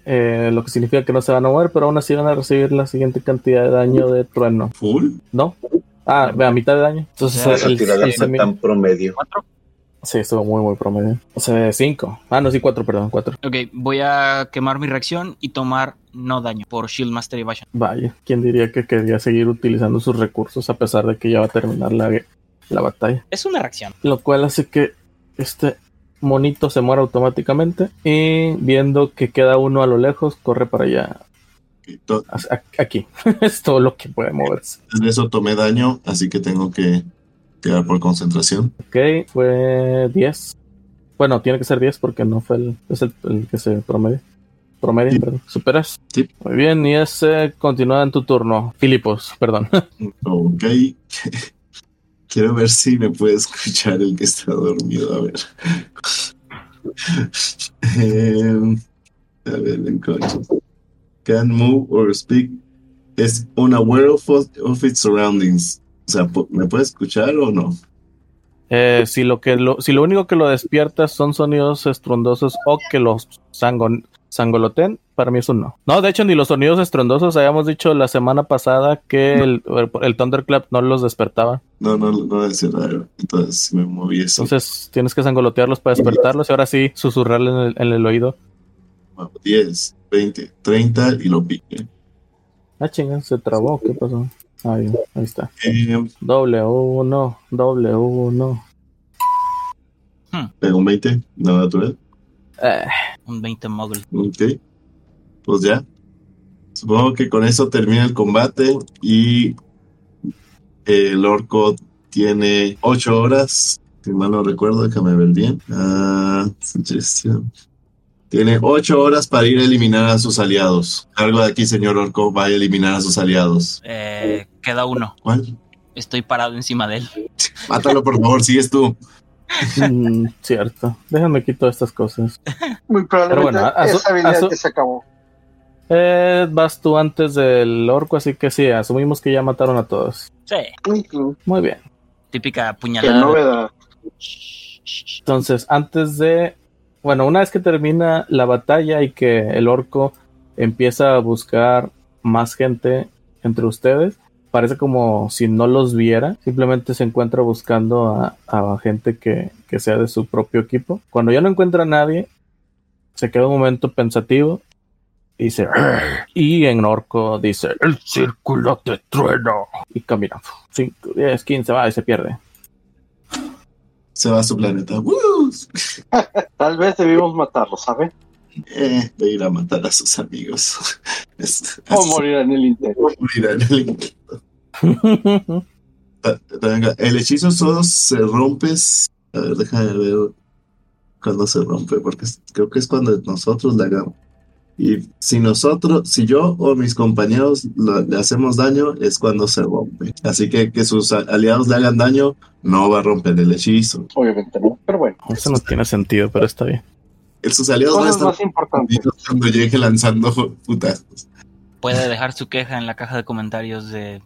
eh, lo que significa que no se van a mover, pero aún así van a recibir la siguiente cantidad de daño de trueno. ¿Full? ¿No? Ah, a mitad de daño. Entonces, el, el semi- tan promedio. Sí, estuvo muy, muy promedio. O sea, 5. Ah, no, sí, 4, perdón, 4. Ok, voy a quemar mi reacción y tomar no daño por Shield Master Evasion. Vaya, ¿quién diría que quería seguir utilizando sus recursos a pesar de que ya va a terminar la, la batalla? Es una reacción. Lo cual hace que este monito se muera automáticamente y viendo que queda uno a lo lejos, corre para allá. Aquí. es todo lo que puede moverse. De eso tomé daño, así que tengo que tirar por concentración. Ok, fue 10. Bueno, tiene que ser 10 porque no fue el, es el, el que se. Promedia, Sí. perdón. ¿Superas? Sí. Muy bien, y ese continúa en tu turno. Filipos, perdón. Ok. Quiero ver si me puede escuchar el que está dormido. A ver. Em, a ver, unconscious. Can move or speak. Es unaware of, of its surroundings. O sea, ¿me puede escuchar o no? Eh, si, lo que lo, si lo único que lo despierta son sonidos estruendosos o que los sangon, sangoloten, para mí es un no. No, de hecho, ni los sonidos estruendosos. Habíamos dicho la semana pasada que el, el Thunderclap no los despertaba. No, no, no es raro. Entonces, si me moví eso. Entonces tienes que sangolotearlos para despertarlos y ahora sí susurrarle en el, en el oído. 10, 20, 30 y lo pique. Ah, chinga, se trabó. ¿Qué pasó? Ahí, ahí está. Doble uno, doble uno. pego un 20, no natural. Eh, Un 20 mogul. Ok. Pues ya. Supongo que con eso termina el combate y el orco tiene 8 horas. Si mal no recuerdo, déjame ver bien. Ah, suggestion. Tiene 8 horas para ir a eliminar a sus aliados. Algo de aquí, señor orco, va a eliminar a sus aliados. Eh, queda uno. ¿Cuál? Estoy parado encima de él. Mátalo, por favor, sigues tú. mm, cierto. Déjame quitar estas cosas. muy probablemente Pero bueno, a su- esa habilidad que se acabó. Eh, vas tú antes del orco, así que sí, asumimos que ya mataron a todos. Sí. Muy bien. Típica Qué puñalada. novedad. Entonces, antes de. Bueno, una vez que termina la batalla y que el orco empieza a buscar más gente entre ustedes. Parece como si no los viera, simplemente se encuentra buscando a, gente que, sea de su propio equipo. Cuando ya no encuentra a nadie, se queda un momento pensativo y dice, y en orco dice, el círculo de trueno. Y camina, 5, 10, 15, va y se pierde. Se va a su planeta. ¡Woo! Tal vez debimos matarlo, ¿sabe? Eh, de ir a matar a sus amigos. Es, O morir en el interior. morir en el intento. El hechizo solo se rompe. A ver, déjame ver cuándo se rompe, porque creo que es cuando nosotros le hagamos. Y si nosotros, si yo o mis compañeros lo- le hacemos daño, es cuando se rompe. Así que que sus aliados le hagan daño, no va a romper el hechizo. Obviamente no, pero bueno. Eso no tiene sentido, pero está bien. Sus aliados van a estar más importantes. confundidos cuando llegue lanzando putazos. Puede dejar su queja en la caja de comentarios de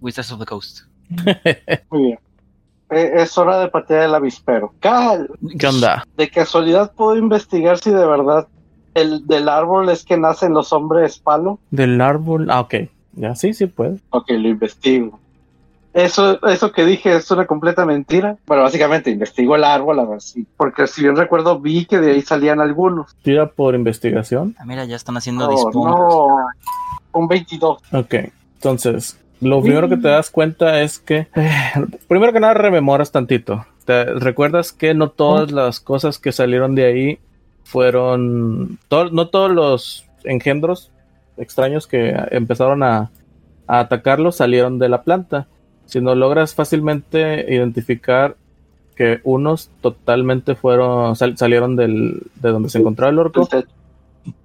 Wizards of the Coast. Muy bien. Eh, es hora de patear el avispero. Cal, ¿Qué onda? de casualidad puedo investigar si de verdad el del árbol es que nacen los hombres palo. Del árbol. Ah, ok. Ya, sí, sí puede. Ok, lo investigo. Eso, eso que dije es una completa mentira. Bueno, básicamente investigo el árbol a ver si. Porque si bien recuerdo, vi que de ahí salían algunos. Tira por investigación. Ah, mira, ya están haciendo Oh, disputas. no. Un 22. Ok. Entonces, lo primero que te das cuenta es que. eh, primero que nada, rememoras tantito. Te recuerdas que no todas las cosas que salieron de ahí fueron. no todos los engendros extraños que empezaron a, a atacarlos salieron de la planta. Sino logras fácilmente identificar que unos totalmente fueron. sal- salieron del, de donde se encontraba el orco.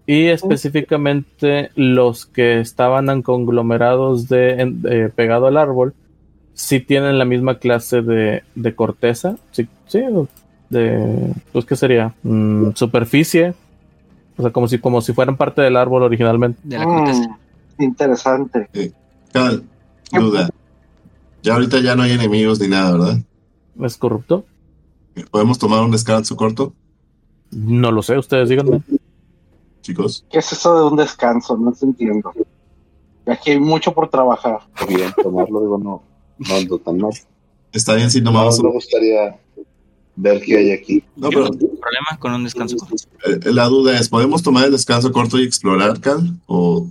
Y específicamente los que estaban conglomerados de, en- de- pegado al árbol, sí tienen la misma clase de, de corteza, sí, sí, de, pues qué sería, Mm, superficie, o sea, como si, como si fueran parte del árbol originalmente. De la corteza. Mm, interesante. Cal, duda. Ya ahorita ya no hay enemigos ni nada, ¿verdad? ¿Es corrupto? ¿Podemos tomar un descanso corto, No lo sé, ustedes díganme. chicos? ¿Qué es eso de un descanso? No te entiendo. Aquí hay mucho por trabajar. Bien, tomarlo, digo, no, no ando tan mal. Está bien si No, tomamos me un... gustaría ver qué hay aquí. No, pero no tengo problema con un descanso. eh, la duda es, ¿podemos tomar el descanso corto y explorar, Cal? ¿O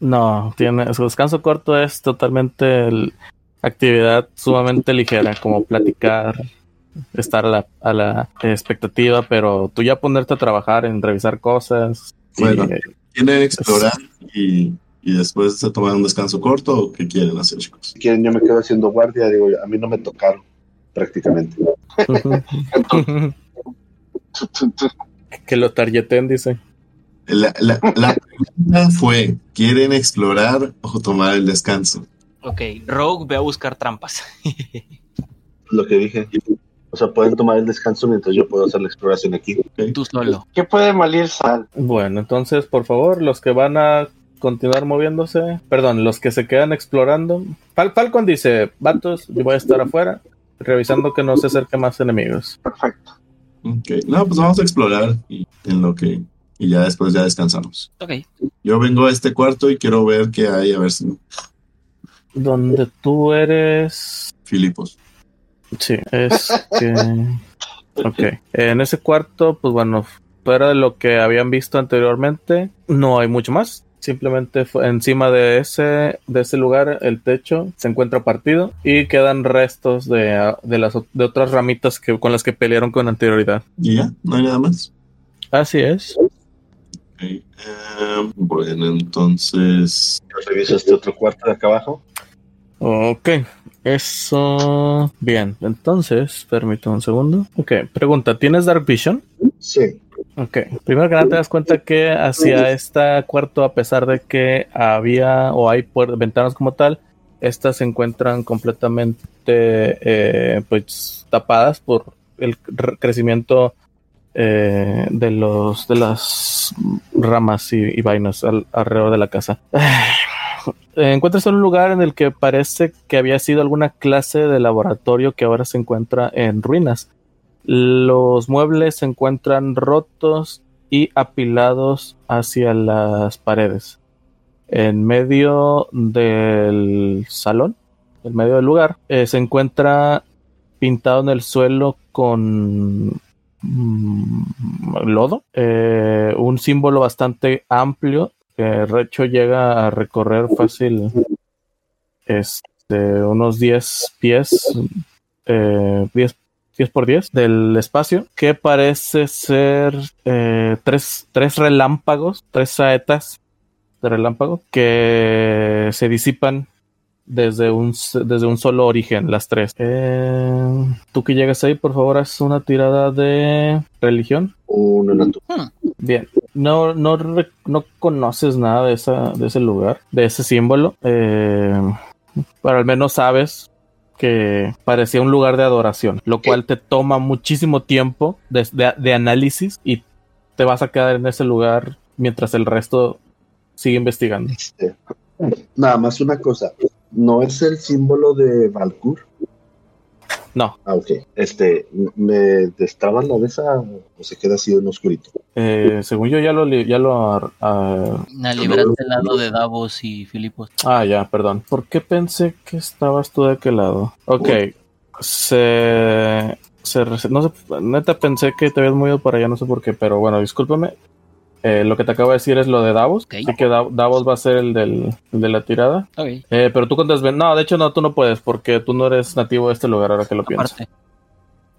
No, tiene, su descanso corto es totalmente el- actividad sumamente ligera, como platicar, estar a la, a la expectativa, pero tú ya ponerte a trabajar en revisar cosas. y, Bueno. eh, quieren explorar y, y después se tomar un descanso corto o qué quieren hacer, chicos? Si quieren, yo me quedo haciendo guardia. Digo, a mí no me tocaron prácticamente. Que lo targeten, dice. La, la, la pregunta fue, ¿quieren explorar o tomar el descanso? Ok, Rogue ve a buscar trampas. Lo que dije. O sea, pueden tomar el descanso mientras yo puedo hacer la exploración aquí. Tú solo. ¿Qué puede malir sal? Bueno, entonces, por favor, los que van a continuar moviéndose, perdón, los que se quedan explorando. Fal- Falcon dice, vatos, yo voy a estar afuera, revisando que no se acerquen más enemigos. Perfecto. Ok, no, pues vamos a explorar y, en lo que, y ya después ya descansamos. Ok. Yo vengo a este cuarto y quiero ver qué hay, a ver si Donde tú eres... Filipos. Sí, es que... Ok. En ese cuarto, pues bueno, fuera de lo que habían visto anteriormente, no hay mucho más. Simplemente fue encima de ese, de ese lugar, el techo se encuentra partido y quedan restos de, de las de otras ramitas que, con las que pelearon con anterioridad. Y ya, no hay nada más. Así es. Eh, bueno, entonces... Reviso este otro cuarto de acá abajo. Ok. Eso. Bien. Entonces, permítame un segundo. Ok. Pregunta: ¿tienes Dark Vision? Sí. Ok. Primero que nada, te das cuenta que hacia este cuarto, a pesar de que había o hay ventanas como tal, estas se encuentran completamente eh, pues tapadas por el cre- crecimiento eh, de los de las ramas y, y vainas al- alrededor de la casa. Eh, encuentras un lugar en el que parece que había sido alguna clase de laboratorio que ahora se encuentra en ruinas. Los muebles se encuentran rotos y apilados hacia las paredes. En medio del salón, en medio del lugar, eh, se encuentra pintado en el suelo con mm, lodo, eh, un símbolo bastante amplio que Recho llega a recorrer fácil este, unos 10 pies, eh, 10, 10 por 10 del espacio, que parece ser eh, tres, tres relámpagos, tres saetas de relámpago que se disipan desde un, desde un solo origen, las tres. Eh, Tú que llegas ahí, por favor, haz una tirada de religión. Uno natural. Bien. No, no, no conoces nada de, esa, de ese lugar, de ese símbolo. Eh, pero al menos sabes que parecía un lugar de adoración, lo cual te toma muchísimo tiempo de, de- de análisis y te vas a quedar en ese lugar mientras el resto sigue investigando. Este, nada más una cosa. ¿No es el símbolo de Valkur? No. Ah, ok. Este, ¿me destraban la de esa o se queda así en oscurito? Eh, según yo ya lo ya lo liberaste el lado de Davos y Filipos. ah ya perdón ¿por qué pensé que estabas tú de aquel lado? ok se, se rese- no sé neta pensé que te habías movido para allá no sé por qué pero bueno discúlpame Eh, lo que te acabo de decir es lo de Davos Ok. así que Da- Davos va a ser el, del, el de la tirada. Eh, pero tú con desven no de hecho no tú no puedes porque tú no eres nativo de este lugar ahora que lo pienso. Aparte.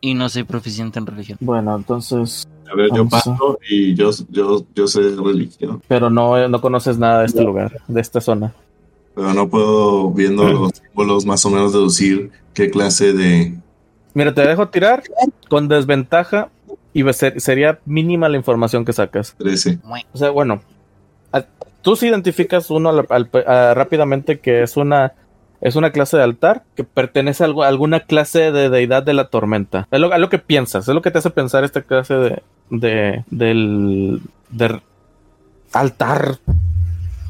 Y no soy proficiente en religión. bueno entonces A ver, yo a- paso y yo, yo, yo sé religión, pero no no conoces nada de este lugar de esta zona. Pero no puedo, viendo los símbolos, más o menos deducir qué clase de... Mira, te dejo tirar con desventaja y va a ser- sería mínima la información que sacas. 13. O sea, bueno, a- tú sí identificas uno al- al- a- rápidamente que es una es una clase de altar que pertenece a, algo- a alguna clase de deidad de la tormenta. Es lo, es lo que piensas, es lo que te hace pensar esta clase de de del de altar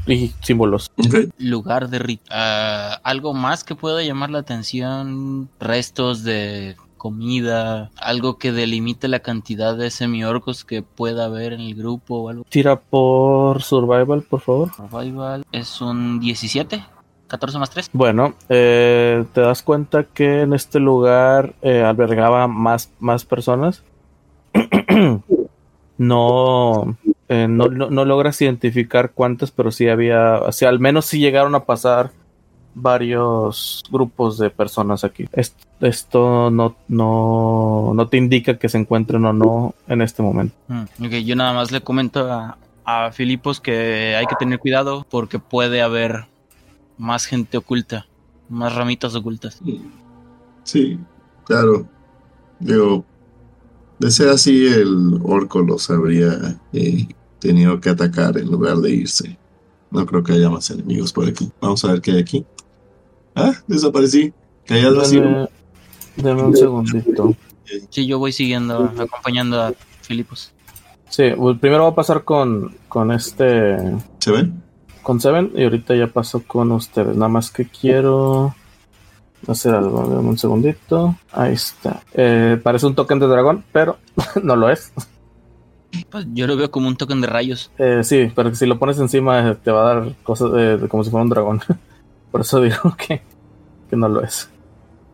y símbolos. Lugar de rito. Ah, algo más que pueda llamar la atención. Restos de comida. Algo que delimite la cantidad de semiorcos que pueda haber en el grupo o algo. Tira por survival, por favor. Survival es un 17. 14 más 3. Bueno, eh, te das cuenta que en este lugar eh, albergaba más, más personas. no, eh, no, no, no logras identificar cuántas, pero sí había, o sea, al menos sí llegaron a pasar varios grupos de personas aquí. Es- esto no, no, no te indica que se encuentren o no en este momento. Mm, ok, yo nada más le comento a, a Filipos que hay que tener cuidado porque puede haber más gente oculta. Más ramitas ocultas. Sí, claro. Digo, de ser así, el orco los habría eh, tenido que atacar en lugar de irse. No creo que haya más enemigos por aquí. Vamos a ver qué hay aquí. Ah, desaparecí. Callado así. Dame, dame un segundito. Sí, yo voy siguiendo, acompañando a Filipos. Sí, pues primero va a pasar con, con este ¿Se ven? con Seven y ahorita ya pasó con ustedes. Nada más que quiero hacer algo. Dame un segundito. Ahí está. Eh, parece un token de dragón, pero no lo es. Pues yo lo veo como un token de rayos. Eh, sí, pero si lo pones encima eh, te va a dar cosas de, de como si fuera un dragón. Por eso digo que, que no lo es.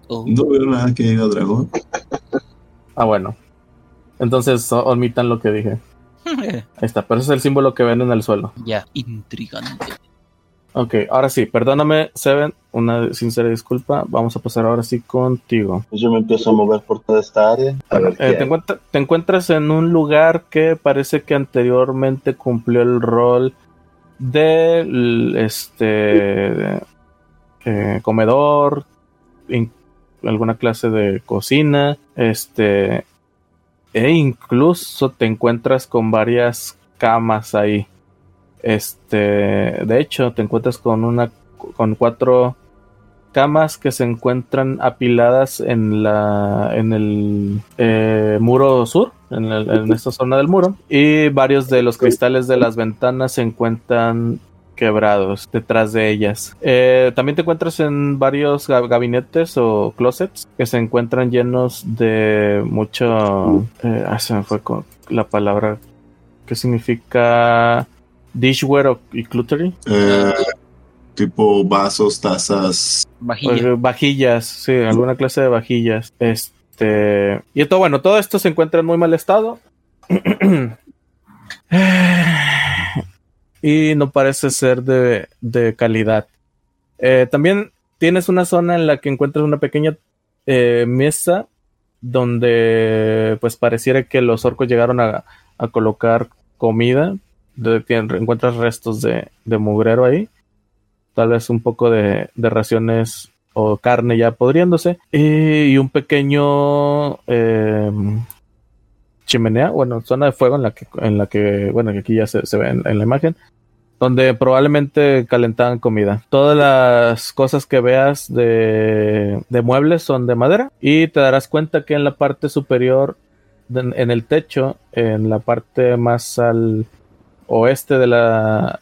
Oh, No veo nada que diga dragón. Ah, bueno. Entonces omitan lo que dije. Ahí está, pero ese es el símbolo que ven en el suelo. ya, intrigante. Ok, ahora sí, perdóname, Seven, una sincera disculpa. Vamos a pasar ahora sí contigo. Pues yo me empiezo a mover por toda esta área. A ver qué Eh, te, hay. encuentra- te encuentras en un lugar que parece que anteriormente cumplió el rol del este eh, comedor, alguna clase de cocina, este e incluso te encuentras con varias camas ahí. Este, de hecho, te encuentras con una con cuatro camas que se encuentran apiladas en la en el eh, muro sur en, en esta zona del muro y varios de los cristales de las ventanas se encuentran quebrados detrás de ellas Eh, también te encuentras en varios ga- gabinetes o closets que se encuentran llenos de mucho eh, ah, se me fue con la palabra que significa dishware o- y cluttery. Eh, tipo vasos, tazas. Vajilla. Eh, Vajillas, sí, alguna clase de vajillas. Este. Y todo, bueno, todo esto se encuentra en muy mal estado. y no parece ser de, de calidad. Eh, también tienes una zona en la que encuentras una pequeña eh, mesa donde pues pareciera que los orcos llegaron a, a colocar comida. De, encuentras restos de, de mugrero ahí. Tal vez un poco de, de raciones o carne ya podriéndose. Y, un pequeño eh, chimenea, bueno, zona de fuego en la que, en la que bueno, que aquí ya se, se ve en la imagen, donde probablemente calentaban comida. Todas las cosas que veas de, de muebles son de madera y te darás cuenta que en la parte superior, de- en el techo, en la parte más al oeste de la,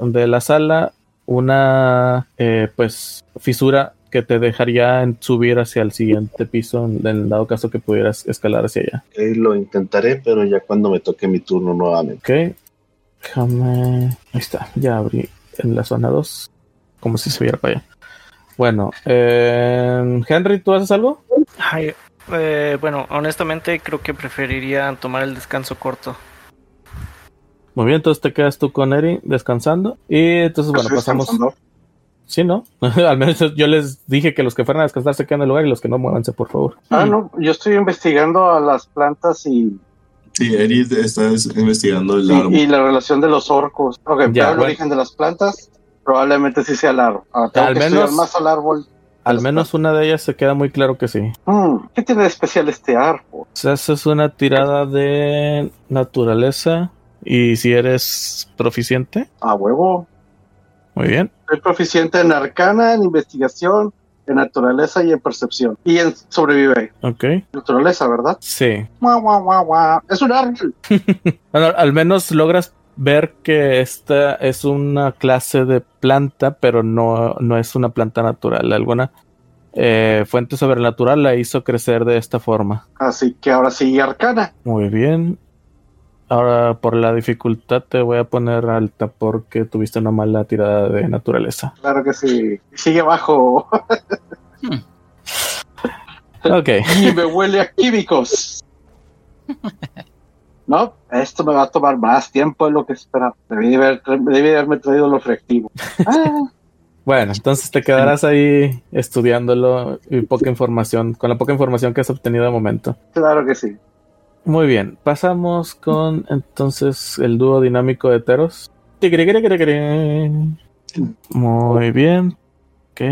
de la sala, una eh, pues fisura que te dejaría en subir hacia el siguiente piso en el dado caso que pudieras escalar hacia allá. Lo intentaré, pero ya cuando me toque mi turno nuevamente. Ok. Déjame. Ahí está. Ya abrí en la zona 2. Como si se viera para allá. Bueno, eh, Henry, ¿tú haces algo? Ay, eh, bueno, honestamente creo que preferiría tomar el descanso corto. Muy bien, entonces te quedas tú con Eri descansando. Y entonces, bueno, pasamos. descansando. Sí, ¿no? Al menos yo les dije que los que fueran a descansar se quedan en el lugar y los que no muévanse, por favor. Ah, no, yo estoy investigando a las plantas y, Sí, Eri está es- investigando el árbol. y la relación de los orcos. Ok, Ya, pero el bueno. origen de las plantas probablemente sí sea el árbol. Ah, tengo Al que menos- estudiar más al árbol. Al menos una de ellas se queda muy claro que sí. Hmm, ¿Qué tiene de especial este árbol? O sea, es una tirada de naturaleza. Y si eres proficiente, A huevo. muy bien. Soy proficiente en arcana, en investigación, en naturaleza y en percepción. Y en sobrevive. Ok. Naturaleza, ¿verdad? Sí. Guau, guau, guau, guau. Es un árbol. Bueno, al menos logras ver que esta es una clase de planta, pero no, no es una planta natural. Alguna eh, fuente sobrenatural la hizo crecer de esta forma. Así que ahora sí, arcana. Muy bien. Ahora por la dificultad te voy a poner alta porque tuviste una mala tirada de naturaleza. Claro que sí. Sigue abajo. Ok. y me huele a químicos. No, esto me va a tomar más tiempo de lo que esperaba. Debí, de haber- debí haberme traído lo reactivo. Ah, Bueno, entonces te quedarás ahí estudiándolo y poca información, con la poca información que has obtenido de momento. claro que sí. Muy bien, pasamos con entonces el dúo dinámico de Teros. Muy bien. Ok.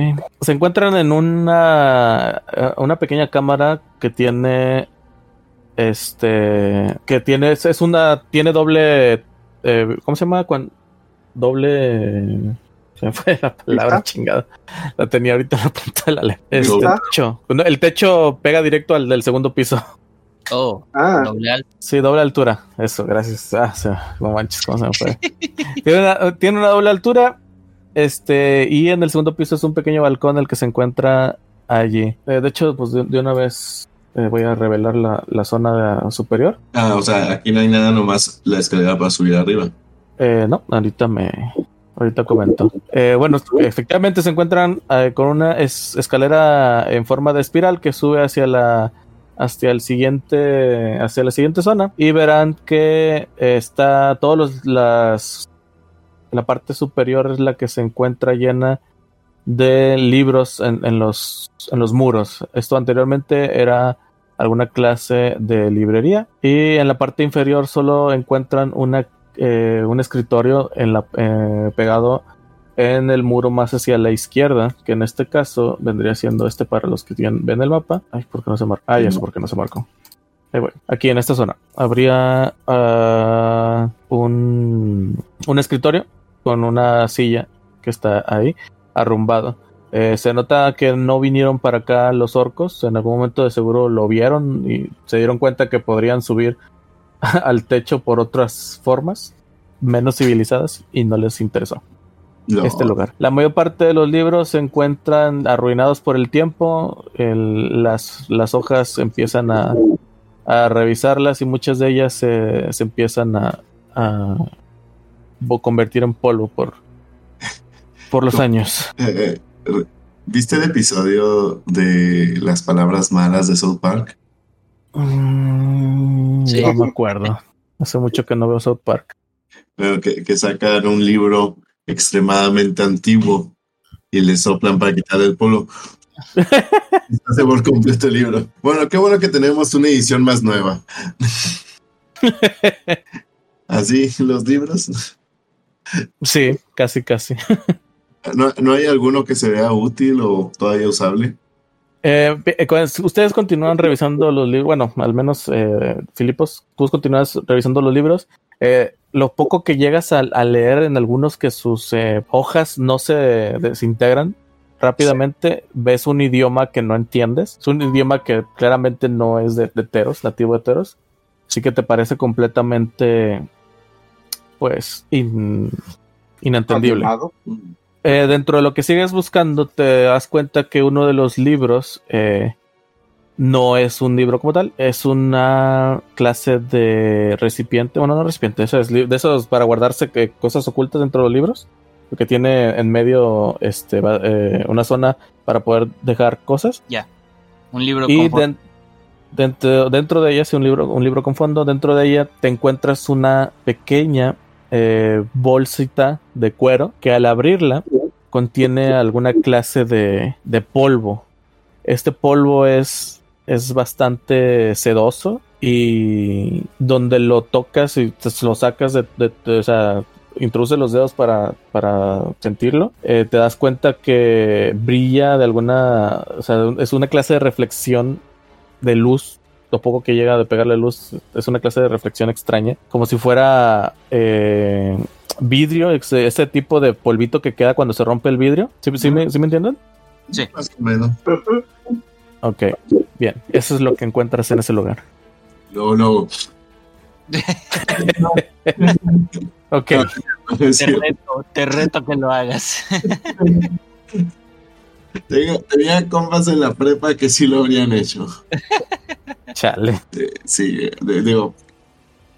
Se encuentran en una, eh, una pequeña cámara que tiene este que tiene es- una tiene doble eh, ¿cómo se llama? Cuan- doble se me fue la palabra ¿Lista? chingada. La tenía ahorita en la punta de la lengua. Este, techo. El techo pega directo al del segundo piso. Oh, Ah, doble alto. Sí, doble altura. Eso, gracias. Ah, se- no manches, cómo se me fue. tiene, una, tiene una doble altura. Este, y en el segundo piso es un pequeño balcón el que se encuentra allí. Eh, de hecho, pues de, de una vez eh, voy a revelar la, la zona de- superior. Ah, o sea, aquí no hay nada, nomás la escalera para subir arriba. Eh, no, ahorita me. Ahorita comento. Eh, bueno, efectivamente se encuentran eh, con una es- escalera en forma de espiral que sube hacia la hacia el siguiente hacia la siguiente zona y verán que eh, está todos los las la parte superior es la que se encuentra llena de libros en, en los en los muros. Esto anteriormente era alguna clase de librería y en la parte inferior solo encuentran una eh, un escritorio en la, eh, pegado en el muro más hacia la izquierda, que en este caso vendría siendo este para los que ven el mapa. Ay, ¿por qué no se marcó? Ah, ya sé por qué no se marcó. Aquí en esta zona habría ah, un, un escritorio con una silla que está ahí, arrumbado. Eh, se nota que no vinieron para acá los orcos. En algún momento de seguro lo vieron y se dieron cuenta que podrían subir al techo por otras formas menos civilizadas y no les interesó No. este lugar. La mayor parte de los libros se encuentran arruinados por el tiempo, el- las, las hojas empiezan a, a revisarlas y muchas de ellas se, se empiezan a, a convertir en polvo por, por los No. años. Eh, eh, ¿Viste el episodio de las palabras malas de South Park? Mm, Sí. No me acuerdo. Hace mucho que no veo South Park. Bueno, que, que sacan un libro extremadamente antiguo y le soplan para quitar el se hace por completo el libro. Bueno, qué bueno que tenemos una edición más nueva. Así, los libros. Sí, casi, casi. ¿No, no hay alguno que se vea útil o todavía usable? Eh, eh, ustedes continúan revisando los libros, bueno, al menos eh, Filipos, tú continúas revisando los libros. Eh, lo poco que llegas a, a leer en algunos que sus eh, hojas no se desintegran rápidamente, ves un idioma que no entiendes. Es un idioma que claramente no es de, de Teros, nativo de Teros. Así que te parece completamente, pues, in- inentendible. Eh, dentro de lo que sigues buscando, te das cuenta que uno de los libros eh, no es un libro como tal, es una clase de recipiente, bueno, no recipiente, eso es de esos para guardarse que, cosas ocultas dentro de los libros, porque tiene en medio este, eh, una zona para poder dejar cosas. Un libro Y con den- dentro, dentro de ella, sí, un libro, un libro con fondo, dentro de ella te encuentras una pequeña eh, bolsita de cuero que al abrirla contiene alguna clase de, de polvo. Este polvo es, es bastante sedoso y donde lo tocas y lo sacas de, o sea, introduce los dedos para, para sentirlo, eh, te das cuenta que brilla de alguna, o sea, es una clase de reflexión de luz. Lo poco que llega de pegarle luz es una clase de reflexión extraña, como si fuera eh, vidrio, ese, ese tipo de polvito que queda cuando se rompe el vidrio. ¿Sí, sí me, sí me entienden? Sí. Más o menos. Ok, bien. Eso es lo que encuentras en ese lugar. Luego, luego. Ok, Te reto, te reto que lo hagas. Tenía compas en la prepa que sí lo habrían hecho. chale. Sí, digo,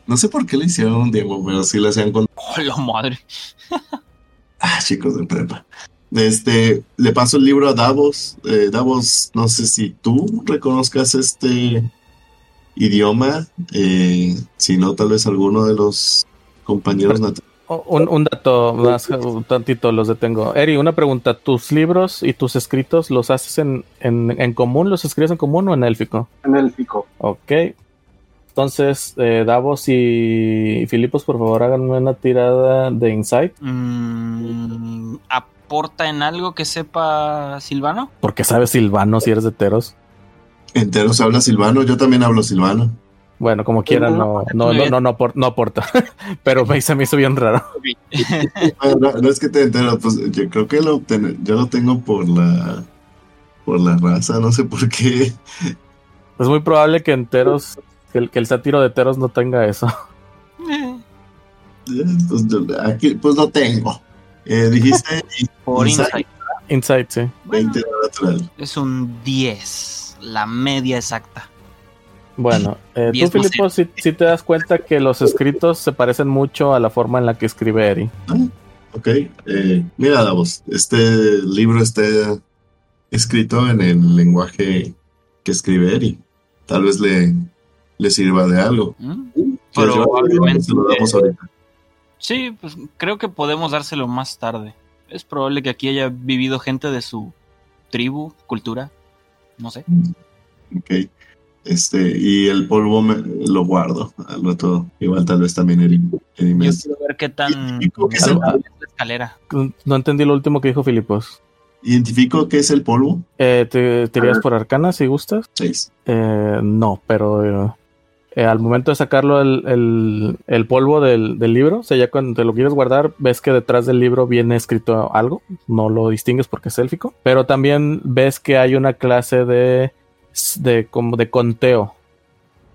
no sé por qué le hicieron un demo, pero sí lo hacían con Oh, la madre. ah, chicos de prepa. Este, le paso el libro a Davos. Eh, Davos, no sé si tú reconozcas este idioma. eh, si no, tal vez alguno de los compañeros nativos. Un, un dato más, un tantito los detengo. Eri, una pregunta. ¿Tus libros y tus escritos los haces en, en, en común? ¿Los escribes en común o en élfico? En el pico. Ok. Entonces, eh, Davos y Filipos, por favor, háganme una tirada de insight. Mm, ¿Aporta en algo que sepa Silvano? Porque sabes silvano si eres de Teros. Enteros habla silvano, yo también hablo silvano. Bueno, como quiera, no, no, no, no, no, no aporta. Pero me, se me hizo bien raro. No, no, no es que te entero, pues yo creo que lo yo lo tengo por la por la raza, no sé por qué. Es muy probable que en Teros, que el, que el sátiro de Teros no tenga eso. Eh, Pues, yo- aquí, pues lo tengo. Eh, dijiste Por Insight. insight. Sí. 20 natural. Es un 10, la media exacta. Bueno, eh, tú, Filipos, si, te das cuenta que los escritos se parecen mucho a la forma en la que escribe Eri. Ok. eh, mira, Davos, este libro está escrito en el lenguaje que escribe Eri. Tal vez le, le sirva de algo. ¿Mm? Probablemente. Se lo damos ahorita. Sí, pues creo que podemos dárselo más tarde. Es probable que aquí haya vivido gente de su tribu, cultura, no sé. Ok. Este, y el polvo me, lo guardo. Al rato, igual tal vez también Eri, Eri me- Yo quiero ver qué tan que es el, la escalera. No entendí lo último que dijo Filipos. identifico que es el polvo. Eh, ¿Te irías por arcana si gustas? Seis. Eh, no, pero eh, eh, al momento de sacarlo el, el- el polvo del, del libro, o sea, ya cuando te lo quieres guardar, ves que detrás del libro viene escrito algo, no lo distingues porque es élfico, pero también ves que hay una clase de, de, como de conteo,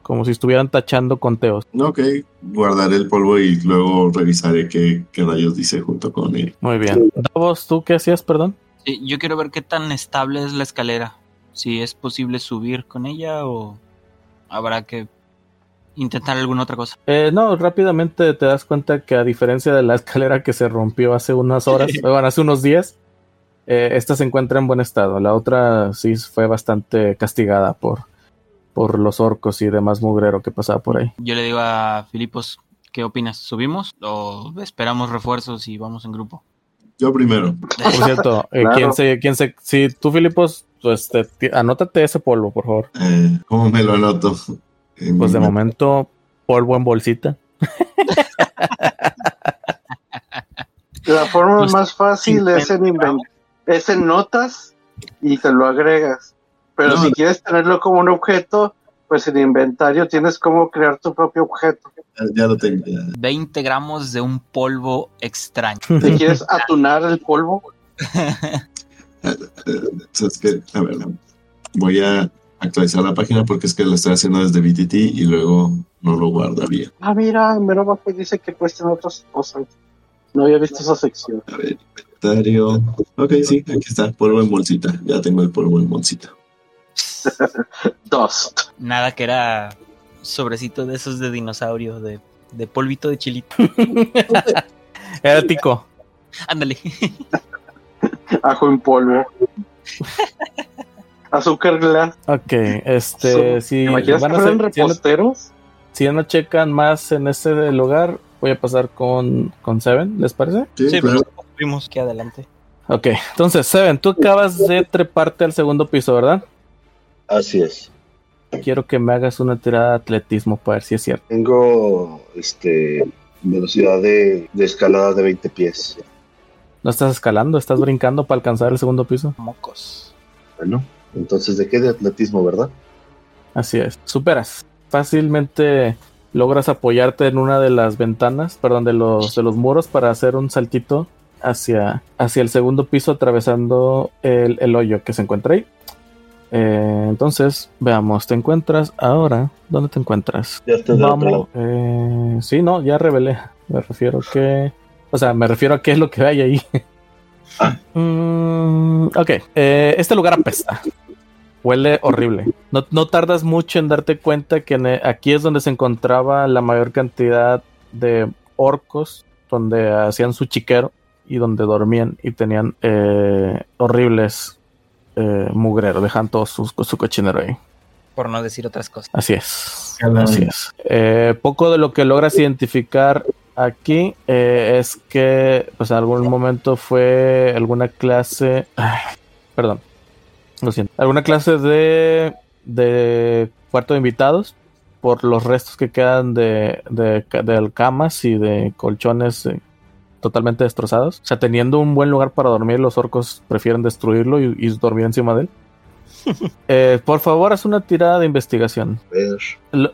como si estuvieran tachando conteos. Ok, guardaré el polvo y luego revisaré qué, qué rayos dice junto con él. Muy bien. Davos, ¿tú qué hacías, perdón? Sí, yo quiero ver qué tan estable es la escalera. Si es posible subir con ella o habrá que intentar alguna otra cosa. Eh, no, rápidamente te das cuenta que a diferencia de la escalera que se rompió hace unas horas, bueno, hace unos días, eh, esta se encuentra en buen estado. La otra sí fue bastante castigada por, por los orcos y demás mugrero que pasaba por ahí. Yo le digo a Filipos, ¿qué opinas? ¿Subimos o esperamos refuerzos y vamos en grupo? Yo primero. Por cierto, eh, Claro. ¿quién se, quién se, si tú, Filipos, pues te- ti- anótate ese polvo, por favor. Eh, ¿Cómo me lo anoto? En Pues de momento, polvo en bolsita. La forma Pues, más fácil es en, 50 inven- es en notas y te lo agregas. Pero No, si no. quieres tenerlo como un objeto, pues en inventario tienes como crear tu propio objeto. Ya, lo tengo. ya. 20 gramos de un polvo extraño. Si quieres atunar el polvo, ¿sabes qué? A ver, voy a actualizar la página porque es que lo estoy haciendo desde BTT y luego no lo guardaría. ah, mira, mero dice que cuestan otras cosas. No había visto esa sección. A ver, inventario. Ok, sí, aquí está, polvo en bolsita. Ya tengo el polvo en bolsita. Dust. Nada que era sobrecito de esos de dinosaurio, de, de polvito de chilito. Era tico. Ándale. Ajo en polvo. Azúcar glass. Ok, este, si ¿Te imaginas van que a no- reposteros? si ya no checan más en ese lugar, voy a pasar con, con Seven, ¿les parece? Sí, Sí, claro. Fuimos que adelante. Ok, entonces, Seven, tú acabas de treparte al segundo piso, ¿verdad? Así es. Quiero que me hagas una tirada de atletismo para ver si es cierto. Tengo este velocidad de, de escalada de 20 pies. No estás escalando, estás brincando para alcanzar el segundo piso. Mocos. Bueno, entonces, ¿de qué de atletismo, verdad? Así es. Superas. Fácilmente logras apoyarte en una de las ventanas, perdón, de los, de los muros para hacer un saltito hacia, hacia el segundo piso atravesando el, el hoyo que se encuentra ahí. Eh, entonces, veamos, te encuentras ahora. ¿Dónde te encuentras? Ya estoy Vamos. Eh, sí, no, ya revelé. Me refiero que. O sea, me refiero a qué es lo que hay ahí. Ah. Mm, ok. eh, este lugar apesta. Huele horrible. No, no tardas mucho en darte cuenta que eh, aquí es donde se encontraba la mayor cantidad de orcos, donde hacían su chiquero y donde dormían y tenían eh, horribles eh, mugreros. Dejan todo su, su cochinero ahí. Por no decir otras cosas. Así es. Así es. Eh, poco de lo que logras identificar aquí eh, es que, pues, en algún momento fue alguna clase. perdón. Lo siento. Alguna clase de, de cuarto de invitados por los restos que quedan de, de, de camas y de colchones eh, totalmente destrozados. O sea, teniendo un buen lugar para dormir, los orcos prefieren destruirlo y, y dormir encima de él. Eh, por favor, haz una tirada de investigación.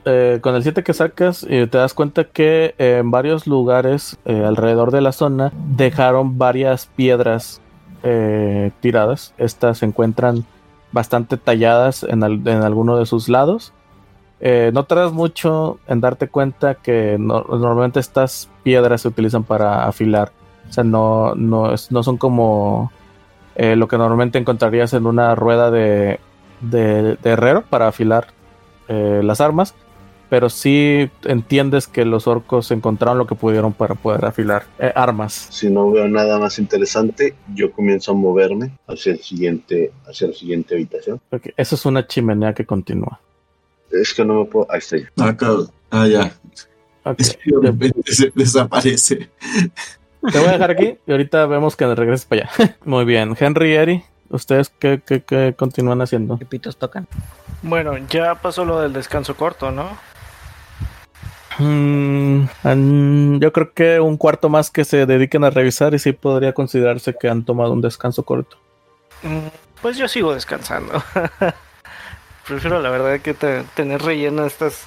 Eh, con el 7 que sacas, eh, te das cuenta que en varios lugares alrededor de la zona dejaron varias piedras tiradas. Estas se encuentran bastante talladas en, al- en alguno de sus lados. Eh, no tardas mucho en darte cuenta que no- normalmente estas piedras se utilizan para afilar. O sea, no, no, es- no son como eh, lo que normalmente encontrarías en una rueda de, de- de herrero para afilar eh, las armas, pero sí entiendes que los orcos encontraron lo que pudieron para poder afilar eh, armas. si no veo nada más interesante, yo comienzo a moverme hacia el siguiente, hacia la siguiente habitación. Eso es una chimenea que continúa. Es que no me puedo. Ahí está ya. Ah, cabrón. Ah, ya. Ok, Es que de repente se desaparece. Te voy a dejar aquí y ahorita vemos que regreses para allá. Muy bien, Henry y Eri, ¿ustedes qué, qué- qué continúan haciendo? ¿Qué pitos tocan? Bueno, ya pasó lo del descanso corto, ¿no? Mm, yo creo que un cuarto más que se dediquen a revisar y sí podría considerarse que han tomado un descanso corto. Mm, Pues yo sigo descansando. Prefiero la verdad que te- tener relleno estas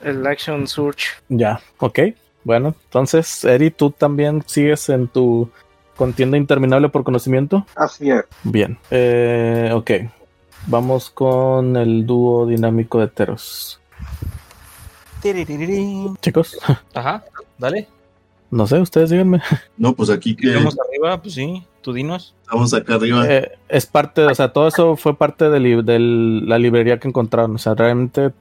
el Action Surge. Ya, ok. Bueno, entonces, Eri, ¿tú también sigues en tu contienda interminable por conocimiento? Así es. Bien. Eh, ok. Vamos con el dúo dinámico de Teros. Chicos, Ajá, dale. no sé, ustedes díganme. No, pues aquí que Vamos arriba, pues sí, tú dinos. estamos acá arriba. Eh, es parte, o sea, todo eso fue parte de, li- de la librería que encontraron. O sea, realmente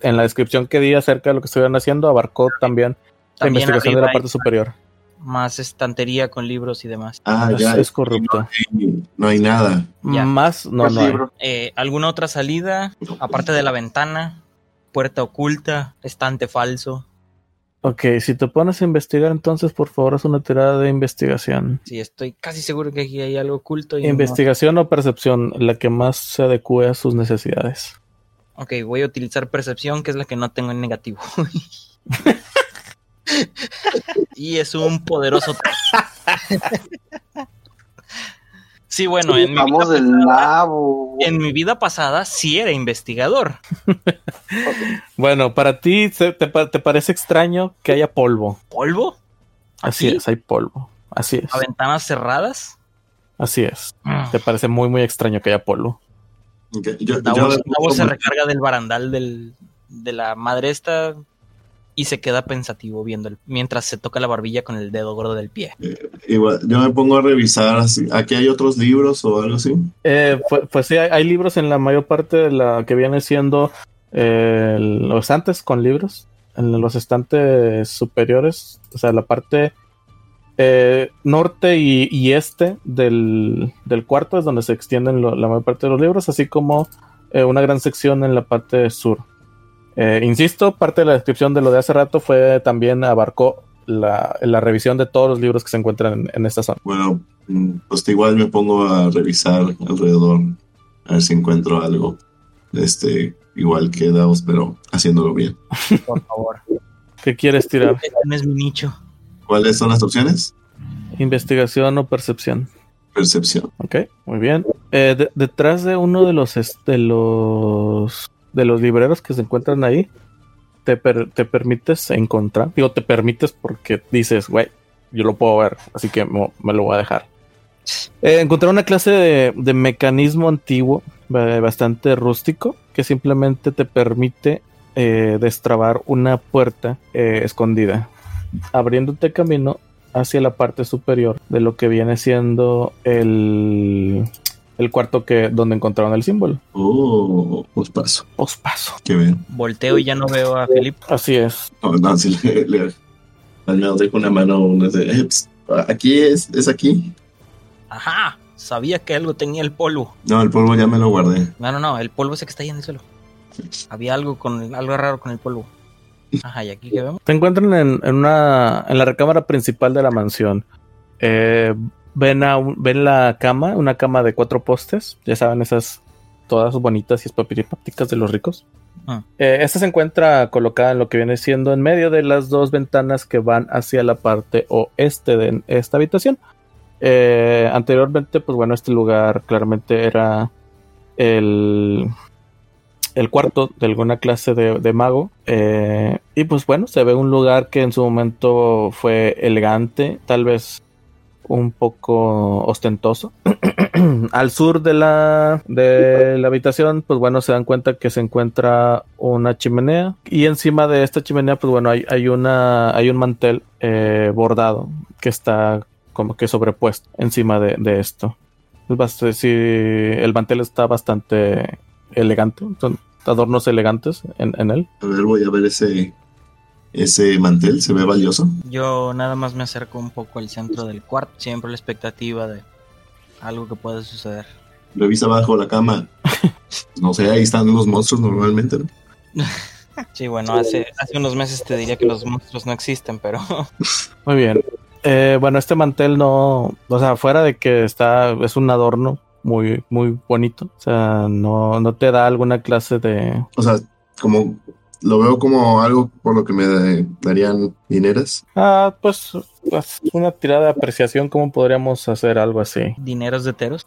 en la descripción que di acerca de lo que estuvieron haciendo, abarcó también, la investigación de la parte superior. Más estantería con libros y demás. Ah, Es- ya. es corrupto. No, no hay nada. Ya. Más, no, no hay. Eh, ¿Alguna otra salida? Aparte de la ventana, puerta oculta, estante falso. Ok, si te pones a investigar, entonces por favor haz una tirada de investigación. Sí, estoy casi seguro que aquí hay algo oculto. Y no- Investigación o percepción, la que más se adecue a sus necesidades. Ok, voy a utilizar percepción, que es la que no tengo en negativo. y es un poderoso. sí, bueno, en mi, vida Vamos del pasada, nabo. en mi vida pasada sí era investigador. Bueno, para ti te, te parece extraño que haya polvo. ¿Polvo? Así ¿Aquí? es, hay polvo. Así es. ¿A ventanas cerradas? Así es. Te parece muy, muy extraño que haya polvo. Ok, Yo, La yo- voz, la voz se recarga del barandal del, de la madre esta y se queda pensativo viendo el- mientras se toca la barbilla con el dedo gordo del pie. igual, yo me pongo a revisar así. ¿Aquí hay otros libros o algo así? Eh, pues, pues sí, hay, hay libros en la mayor parte de la que viene siendo eh, los estantes con libros. En los estantes superiores, o sea, la parte eh, norte y, y este del, del cuarto es donde se extienden lo- la mayor parte de los libros, así como eh, una gran sección en la parte sur. Eh, insisto, parte de la descripción de lo de hace rato fue también abarcó la, la revisión de todos los libros que se encuentran en, en esta zona. Bueno, mm, pues igual me pongo a revisar alrededor. A ver si encuentro algo. Este, igual que Davos, pero haciéndolo bien. Por favor. ¿Qué quieres tirar? Este no es mi nicho. ¿Cuáles son las opciones? ¿Investigación o percepción? Percepción. Ok, muy bien. Eh, de- detrás de uno de los, de los de los libreros que se encuentran ahí, te, te permites encontrar. Digo, te permites porque dices, güey, yo lo puedo ver, así que me, lo voy a dejar. Eh, encontré una clase de, de mecanismo antiguo, bastante rústico, que simplemente te permite eh, destrabar una puerta eh, escondida, abriéndote camino hacia la parte superior de lo que viene siendo el, el cuarto que donde encontraron el símbolo. Oh, pues paso. Pospaso. Qué bien. Volteo y ya no veo a Felipe. Así es. No, no, si le, le, al menos dejo una mano una de, eh, ps, aquí es, es aquí. Ajá, sabía que algo tenía el polvo. No, el polvo ya me lo guardé. No, no, no, el polvo ese que está ahí en el suelo. Había algo con algo raro con el polvo. Ajá, y aquí que vemos. Se encuentran en, en una en la recámara principal de la mansión. Eh, ven a un- ven la cama, una cama de cuatro postes, ya saben esas todas bonitas y espapiripápticas de los ricos. Ah. Eh, esta se encuentra colocada en lo que viene siendo en medio de las dos ventanas que van hacia la parte oeste de esta habitación. Eh, anteriormente, pues bueno, este lugar claramente era el, el cuarto de alguna clase de, de mago. Eh, y pues bueno, se ve un lugar que en su momento fue elegante, tal vez un poco ostentoso. Al sur de la, de la habitación, pues bueno, se dan cuenta que se encuentra una chimenea. Y encima de esta chimenea, pues bueno, hay, hay, una, hay un mantel eh, bordado que está como que sobrepuesto encima de, de esto. Es bast- sí, el mantel está bastante elegante, son adornos elegantes en, en él. A ver, voy a ver ese, ese mantel. ¿Se ve valioso? Yo nada más me acerco un poco al centro del cuarto, siempre la expectativa de algo que pueda suceder. Revisa abajo la cama. No sé, ahí están los monstruos normalmente, ¿no? Sí, bueno, hace, hace unos meses te diría que los monstruos no existen, pero Muy bien. Eh, bueno, este mantel no, o sea, fuera de que está, es un adorno muy, muy bonito. O sea, no, no te da alguna clase de. O sea, como lo veo como algo por lo que me da- darían dineras. Ah, pues, pues, una tirada de apreciación, ¿cómo podríamos hacer algo así? dineros de teros.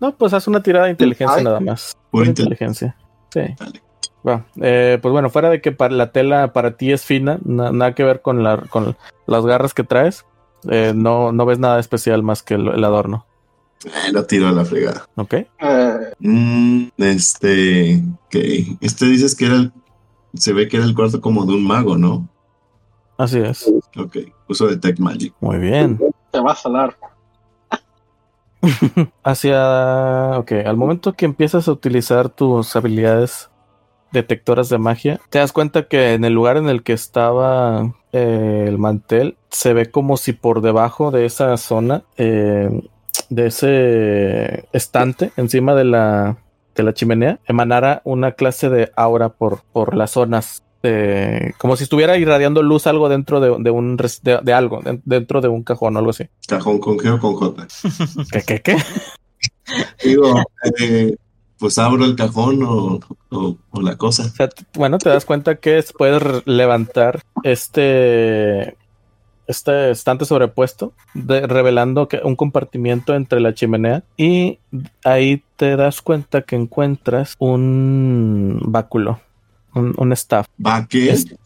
No, pues haz una tirada de inteligencia Ay. nada más. Por inteligencia. Sí. Vale. Va. Eh, pues bueno, fuera de que para la tela para ti es fina, na- nada que ver con, la, con las garras que traes, eh, no, no ves nada especial más que el, el adorno. Eh, lo tiro a la fregada. ¿Ok? Eh, Mm, este. Ok. Este dices que era el. Se ve que era el cuarto como de un mago, ¿no? Así es. Ok. Uso de Tech Magic. Muy bien. te va a salar. Hacia. Ok, al momento que empiezas a utilizar tus habilidades detectoras de magia, te das cuenta que en el lugar en el que estaba eh, el mantel se ve como si por debajo de esa zona, eh, de ese estante encima de la, la chimenea, emanara una clase de aura por, por las zonas. de- como si estuviera irradiando luz algo dentro de, de un de, de algo, de- dentro de un cajón o algo así. Cajón con G o con J. ¿Qué, qué, qué? Digo, eh, pues abro el cajón o, o- o la cosa. O sea, t- bueno, te das cuenta que es- puedes levantar este este estante sobrepuesto, de- revelando que un compartimiento entre la chimenea y ahí te das cuenta que encuentras un báculo, un, un staff. ¿Va qué? Este-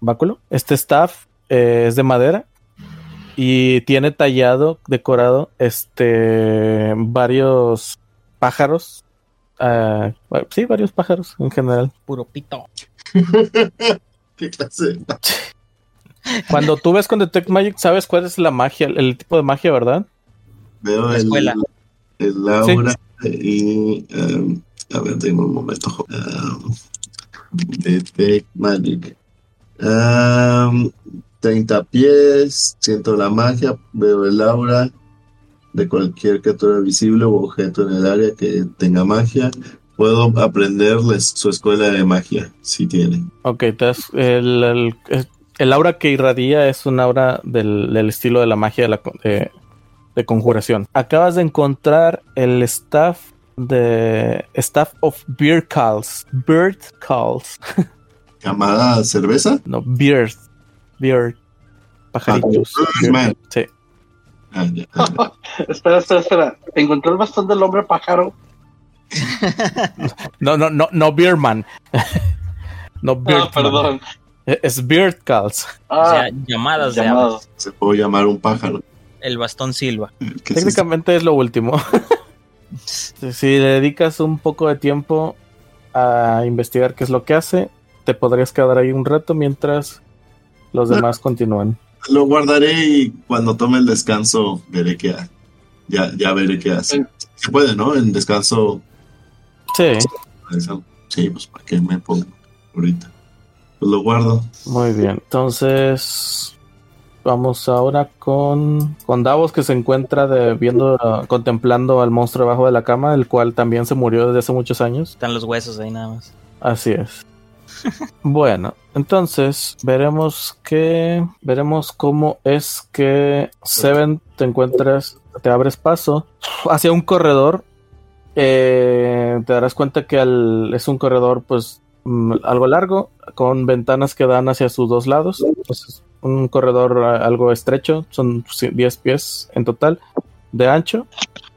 báculo. Este staff eh, es de madera y tiene tallado, decorado, este varios pájaros. ah, sí, varios pájaros en general. Puro pito. ¿Qué clase? Cuando tú ves con Detect Magic, sabes cuál es la magia, el, el tipo de magia, ¿verdad? Veo La el, escuela. el aura y... em, a ver, tengo un momento. Um, Detect Magic. Am, 30 pies, siento la magia, veo el aura de cualquier criatura visible o objeto en el área que tenga magia. Puedo aprenderles su escuela de magia, si tiene. Ok, das- el, el- es- el aura que irradia es un aura del, del estilo de la magia de, la de- de conjuración. Acabas de encontrar el staff de Staff of Beard Calls. Bird Calls. Llamada cerveza. No, Beard. Beard. Pajaritos. Ah. Sí. Ah, ya, ya. Espera, espera, espera. Encontró el bastón del hombre pájaro. No, no, no, no Beerman. no Ah, Beardman. perdón. Es Beard Calls. O Ah, sea, llamadas de llamado. aves. Se puede llamar un pájaro. El bastón silva. Técnicamente es lo último. si le dedicas un poco de tiempo a investigar qué es lo que hace, te podrías quedar ahí un rato mientras los demás continúan. Lo guardaré y cuando tome el descanso veré qué ha- ya, ya veré qué hace. Se puede, ¿no? En descanso. Sí. Sí, pues para qué me pongo ahorita. Pues lo guardo. muy bien. Entonces, vamos ahora con, con Davos que se encuentra de, viendo, uh, contemplando al monstruo debajo de la cama, el cual también se murió desde hace muchos años. Están los huesos ahí nada más. Así es. bueno, entonces veremos que veremos cómo es que Seven te encuentras, te abres paso hacia un corredor. Eh, te darás cuenta que al- es un corredor, pues algo largo, con ventanas que dan hacia sus dos lados. Entonces, un corredor eh, algo estrecho, son sí, 10 pies en total de ancho.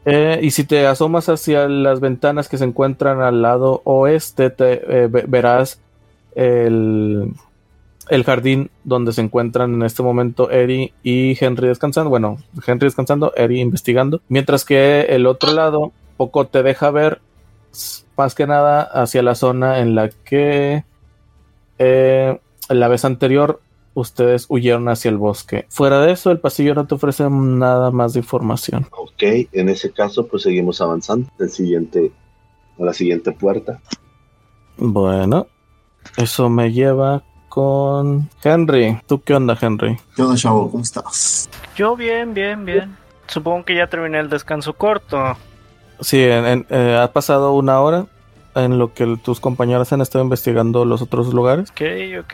Eh, y si te asomas hacia las ventanas que se encuentran al lado oeste, te, eh, ve- verás el, el jardín donde se encuentran en este momento Eri y Henry descansando. Bueno, Henry descansando, Eri investigando. Mientras que el otro lado poco te deja ver, más que nada hacia la zona en la que eh, la vez anterior ustedes huyeron hacia el bosque. Fuera de eso, el pasillo no te ofrece nada más de información. Ok, en ese caso, pues seguimos avanzando. El siguiente, a la siguiente puerta. Bueno, eso me lleva con Henry. ¿Tú qué onda, Henry? ¿Qué onda, chavo? ¿Cómo estás? Yo bien, bien, bien. Supongo que ya terminé el descanso corto. Sí, en- en- eh, ha pasado una hora en lo que tus compañeros han estado investigando los otros lugares. Ok, ok.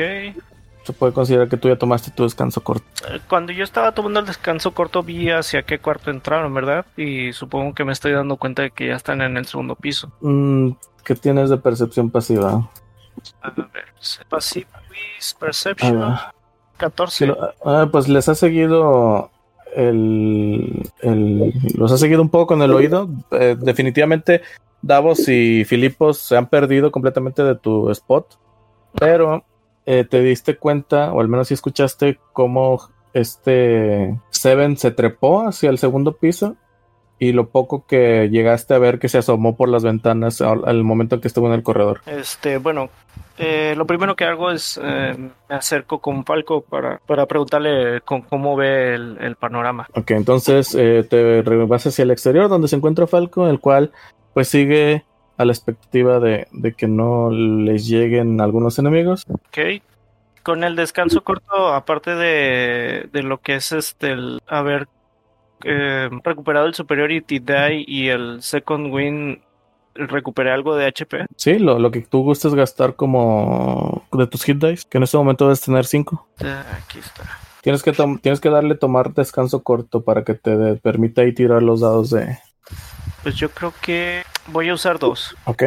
Se puede considerar que tú ya tomaste tu descanso corto. Eh, Cuando yo estaba tomando el descanso corto vi hacia qué cuarto entraron, ¿verdad? Y supongo que me estoy dando cuenta de que ya están en el segundo piso. Mm, ¿Qué tienes de percepción pasiva? A ver, Passive Quiz, A Perception, ver. 14. Sí, lo- ah, pues les ha seguido el, el- los ha seguido un poco con el oído. Eh, definitivamente Davos y Filipos se han perdido completamente de tu spot, pero eh, te diste cuenta, o al menos si escuchaste cómo este Seven se trepó hacia el segundo piso y lo poco que llegaste a ver que se asomó por las ventanas al, al momento en que estuvo en el corredor. Este, bueno, eh, lo primero que hago es eh, me acerco con Falco para, para preguntarle con, cómo ve el, el panorama. Ok, entonces eh, te vas hacia el exterior donde se encuentra Falco, el cual pues sigue a la expectativa de, de que no les lleguen algunos enemigos. Ok. Con el descanso corto, aparte de, de lo que es este el haber eh, recuperado el Superiority Die y el Second Win, recuperé algo de HP. Sí, lo, lo que tú gustes gastar como de tus hit dice, que en este momento debes tener 5. Ah, Aquí está. Tienes que, tienes que darle tomar descanso corto para que te de- permita ahí tirar los dados de... Pues yo creo que voy a usar dos. Ok,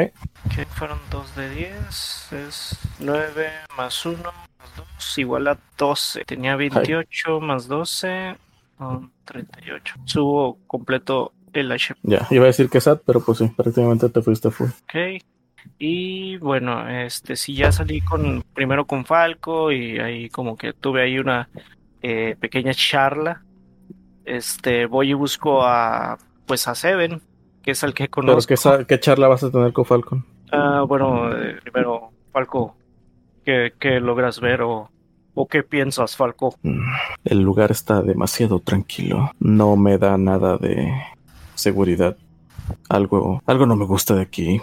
Que fueron dos de 10. Es 9 más 1 más 2 igual a 12. Tenía 28 más 12. son 38. Subo completo el HP. ya. Iba a decir que SAT, pero pues sí, prácticamente te fuiste full. Ok. Y bueno, este sí ya salí con primero con Falco y ahí como que tuve ahí una eh, pequeña charla. Este voy y busco a pues a Seven, que es el que Pero conozco. ¿qué, sa- qué charla vas a tener con Falcon? Ah, bueno, eh, primero Falco, ¿qué, qué logras ver o, o qué piensas, Falco? Mm, El lugar está demasiado tranquilo. No me da nada de seguridad. Algo, algo no me gusta de aquí.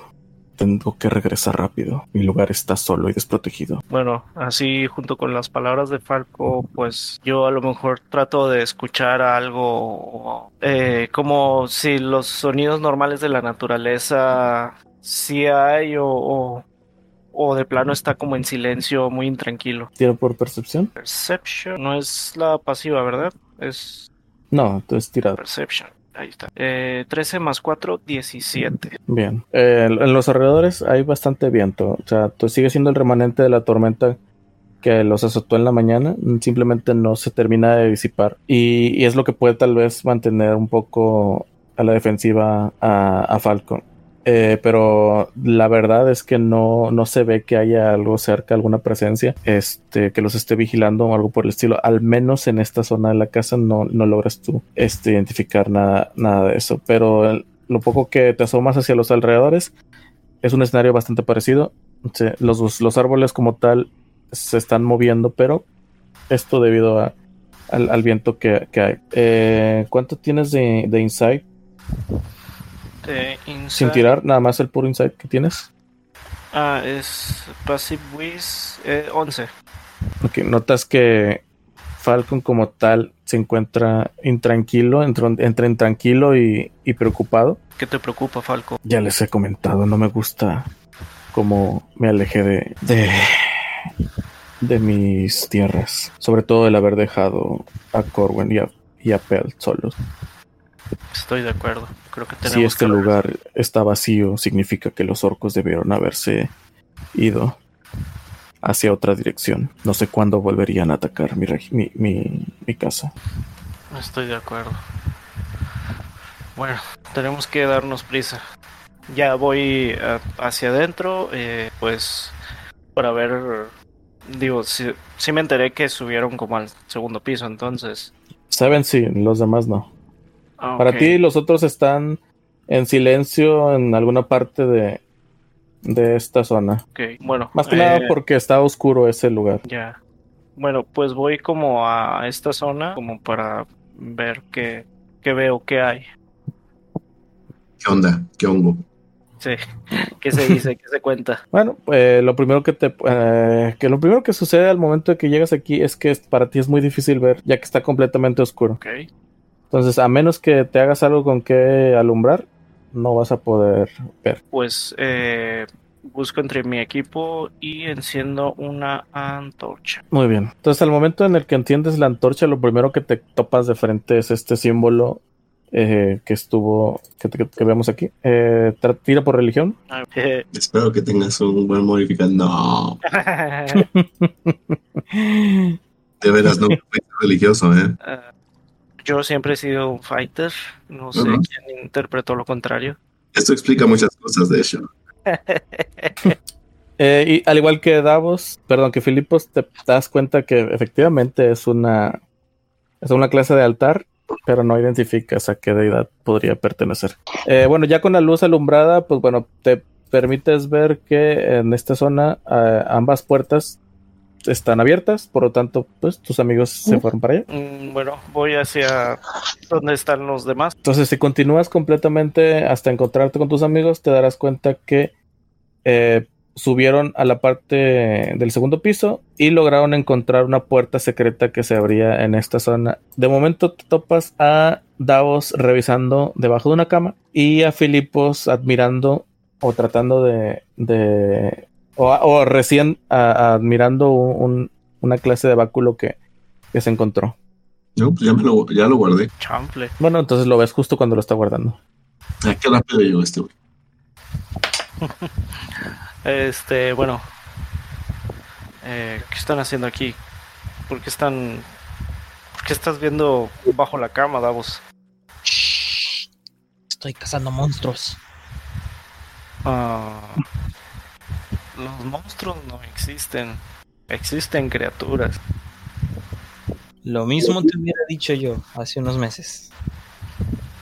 Tengo que regresar rápido. Mi lugar está solo y desprotegido. Bueno, así junto con las palabras de Falco, pues yo a lo mejor trato de escuchar algo eh, como si los sonidos normales de la naturaleza sí hay o, o, o de plano está como en silencio, muy intranquilo. ¿Tiro por percepción? Perception no es la pasiva, ¿verdad? Es No, entonces tirado. Perception. Ahí está. Eh, 13 más 4, 17. Bien. Eh, en los alrededores hay bastante viento. O sea, sigue siendo el remanente de la tormenta que los azotó en la mañana. Simplemente no se termina de disipar. Y, y es lo que puede tal vez mantener un poco a la defensiva a, a Falcon. Eh, pero la verdad es que no, no se ve que haya algo cerca, alguna presencia este, que los esté vigilando o algo por el estilo. Al menos en esta zona de la casa no, no logras tú este, identificar nada, nada de eso. Pero lo poco que te asomas hacia los alrededores es un escenario bastante parecido. Los, los árboles como tal se están moviendo, pero esto debido a- al, al viento que, que hay. Eh, ¿Cuánto tienes de, de insight? Sin tirar, nada más el puro insight que tienes. Ah, es Passive Wiz eh, 11. Ok, notas que Falcon como tal se encuentra intranquilo, entre, entre intranquilo y, y preocupado. ¿Qué te preocupa, Falco? Ya les he comentado, no me gusta cómo me alejé de, de, de mis tierras. Sobre todo el haber dejado a Corwin y a, y a Pelt solos. Estoy de acuerdo. Creo que tenemos Si este que lugar está vacío, significa que los orcos debieron haberse ido hacia otra dirección. No sé cuándo volverían a atacar mi, mi, mi, mi casa. Estoy de acuerdo. Bueno, tenemos que darnos prisa. Ya voy eh, hacia adentro, eh, pues para ver. Digo, si, sí me enteré que subieron como al segundo piso, entonces. Saben si los demás no. Ah, Para ti los otros están en silencio en alguna parte de, de esta zona. Ok, bueno. Más que eh, nada porque está oscuro ese lugar. Ya. Bueno, pues voy como a esta zona, como para ver qué, qué veo, qué hay. ¿Qué onda? ¿Qué hongo? Sí, qué se dice, qué se cuenta. Bueno, eh, lo primero que te eh, que lo primero que sucede al momento de que llegas aquí es que para ti es muy difícil ver, ya que está completamente oscuro. Ok. Entonces, a menos que te hagas algo con que alumbrar, no vas a poder ver. Pues eh, busco entre mi equipo y enciendo una antorcha. Muy bien. Entonces, al momento en el que enciendes la antorcha, lo primero que te topas de frente es este símbolo eh, que estuvo, que, que- que vemos aquí. Eh, tira por religión. Ah, Espero que tengas un buen modificador. No, de veras no religioso, ¿eh? ah, Yo siempre he sido un fighter. No sé quién interpretó lo contrario. Esto explica muchas cosas, de hecho. Eh, y al igual que Davos, perdón, que Filipos, te das cuenta que efectivamente es una, es una clase de altar, pero no identificas a qué deidad podría pertenecer. Eh, bueno, ya con la luz alumbrada, pues bueno, te permites ver que en esta zona eh, ambas puertas están abiertas, por lo tanto, pues tus amigos se fueron para allá. Mm, bueno, voy hacia donde están los demás. Entonces, si continúas completamente hasta encontrarte con tus amigos, te darás cuenta que eh, subieron a la parte del segundo piso y lograron encontrar una puerta secreta que se abría en esta zona. De momento te topas a Davos revisando debajo de una cama y a Filipos admirando o tratando de... de o, o recién a- admirando un- una clase de báculo que, que se encontró. No, pues ya, me lo, ya lo guardé. Chample. Bueno, entonces lo ves justo cuando lo está guardando. Ah, qué rápido llegó este güey. Este, bueno. Eh, ¿Qué están haciendo aquí? ¿Por qué están... ¿Por qué estás viendo bajo la cama, Davos? Shh. Estoy cazando monstruos. Ah, los monstruos no existen. Existen criaturas. Lo mismo te hubiera dicho yo hace unos meses.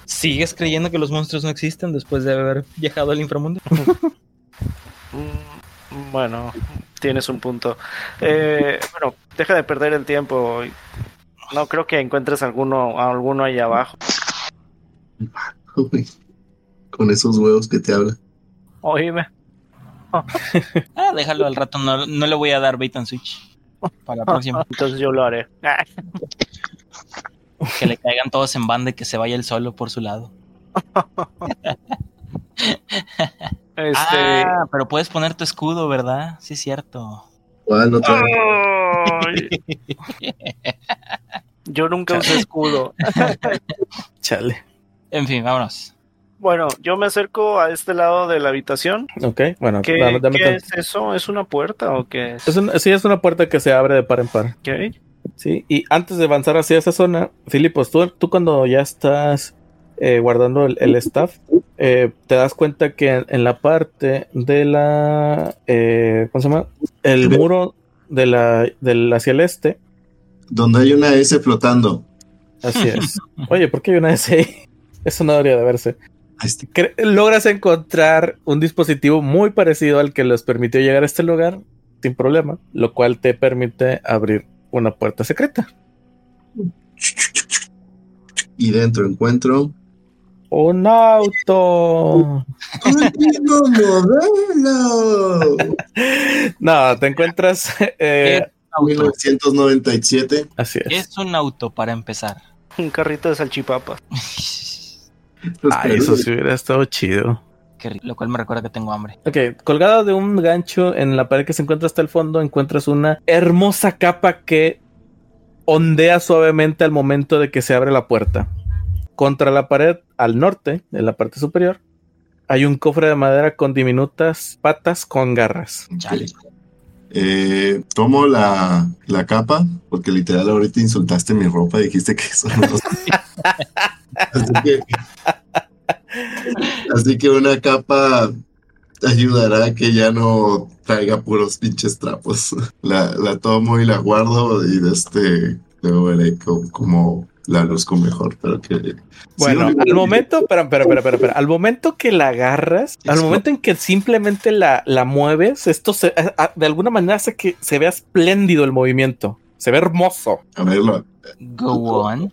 ¿Sigues creyendo que los monstruos no existen después de haber viajado al inframundo? Mm, Bueno, tienes un punto. Eh, bueno, deja de perder el tiempo. No creo que encuentres alguno, alguno ahí abajo. Uy, Con esos huevos que te hablan. Oíme. Ah, déjalo al rato, no, no le voy a dar bait and switch. Para la próxima. Entonces yo lo haré. Ah, Que le caigan todos en banda y que se vaya él solo por su lado. Este. Ah, pero puedes poner tu escudo, ¿verdad? Sí, es cierto. Yo nunca usé escudo. Chale. En fin, vámonos. Bueno, yo me acerco a este lado de la habitación. Ok, bueno, ¿Qué, dame- dame qué es eso? ¿Es una puerta o qué es? Es una- sí, es una puerta que se abre de par en par. Ok. Sí, y antes de avanzar hacia esa zona, Filipos, tú, tú cuando ya estás eh, guardando el, el staff, eh, te das cuenta que en, en la parte de la. eh, ¿Cómo se llama? El muro de la, del hacia el este. Donde hay una S flotando. Así es. Oye, ¿por qué hay una S ahí? Eso no debería de verse. Logras encontrar un dispositivo muy parecido al que les permitió llegar a este lugar sin problema, lo cual te permite abrir una puerta secreta. Y dentro encuentro. ¡Un auto! No, te encuentras. eh, Auto. 1997. así ¿Qué es. es un auto para empezar? Un carrito de salchipapas. Ay, eso sí hubiera estado chido. Qué rico, lo cual me recuerda que tengo hambre. Ok, colgada de un gancho en la pared que se encuentra hasta el fondo, encuentras una hermosa capa que ondea suavemente al momento de que se abre la puerta. Contra la pared al norte, en la parte superior, hay un cofre de madera con diminutas patas con garras. Chale. Eh, tomo la, la capa, porque literal ahorita insultaste mi ropa y dijiste que eso no así, que, así que una capa ayudará a que ya no traiga puros pinches trapos. La, la tomo y la guardo y de este luego veré cómo la luzco mejor, pero que... Bueno, Sí, al momento, espera, espera, espera, espera. al momento que la agarras, al momento en que simplemente la, la mueves, esto se- de alguna manera hace que se vea espléndido el movimiento. Se ve hermoso. A ver, la, Go on.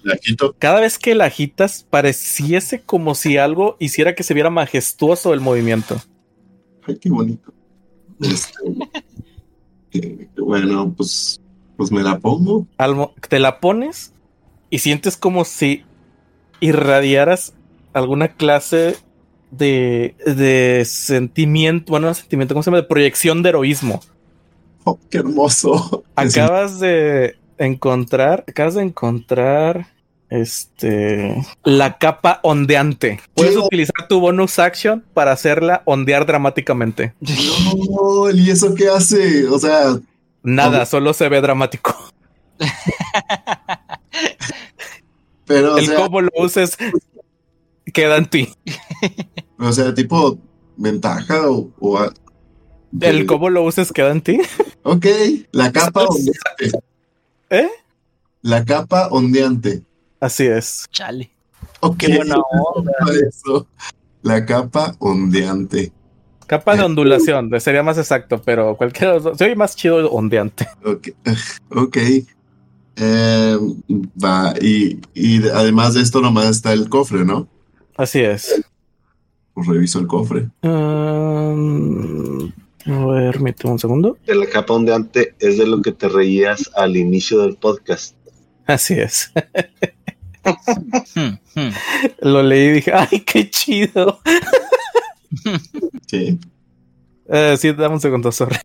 Cada vez que la agitas, pareciese como si algo hiciera que se viera majestuoso el movimiento. Ay, qué bonito. Este, eh, bueno, pues, pues me la pongo. Te la pones y sientes como si irradiaras alguna clase de, de sentimiento, bueno, no sentimiento, ¿cómo se llama? De proyección de heroísmo. Oh, qué hermoso. Acabas de encontrar, acabas de encontrar este la capa ondeante. Puedes ¿Qué? utilizar tu bonus action para hacerla ondear dramáticamente. No, ¿y eso qué hace? O sea, Nada, ¿Cómo? solo se ve dramático. pero, El sea, cómo lo uses queda en ti. o sea, tipo ventaja o, o El cómo lo uses queda en ti. Ok, la capa ondeante. ¿Eh? La capa ondeante. Así es. Chale. Ok, Qué buena onda. eso. La capa ondeante. Capa de ondulación, sería más exacto, pero cualquiera de los dos. Soy más chido ondeante. Ok. Ok. Eh, va, y, y además de esto nomás está el cofre, ¿no? Así es. Pues reviso el cofre. Um, a ver, permíteme un segundo. De la capa ondeante es de lo que te reías al inicio del podcast. Así es. Hmm, hmm. Lo leí y dije, ¡ay, qué chido! Sí. Eh, sí, dame un segundo, sorry.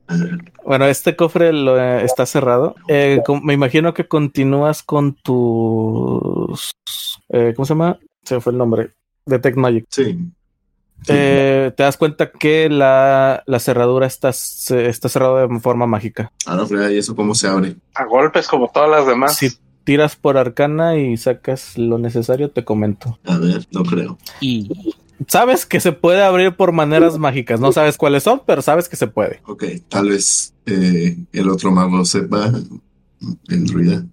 Bueno, este cofre lo, eh, está cerrado. Eh, me imagino que continúas con tus. eh, ¿Cómo se llama? Se me fue el nombre. De Tech Magic. Sí. Eh, te das cuenta que la, la cerradura está, está cerrada de forma mágica. Ahora, frega, ¿y eso cómo se abre? A golpes como todas las demás. Si tiras por arcana y sacas lo necesario, te comento. A ver, no creo. Y Sabes que se puede abrir por maneras mágicas. No sabes cuáles son, pero sabes que se puede. Ok, tal vez eh, el otro mago sepa el druida.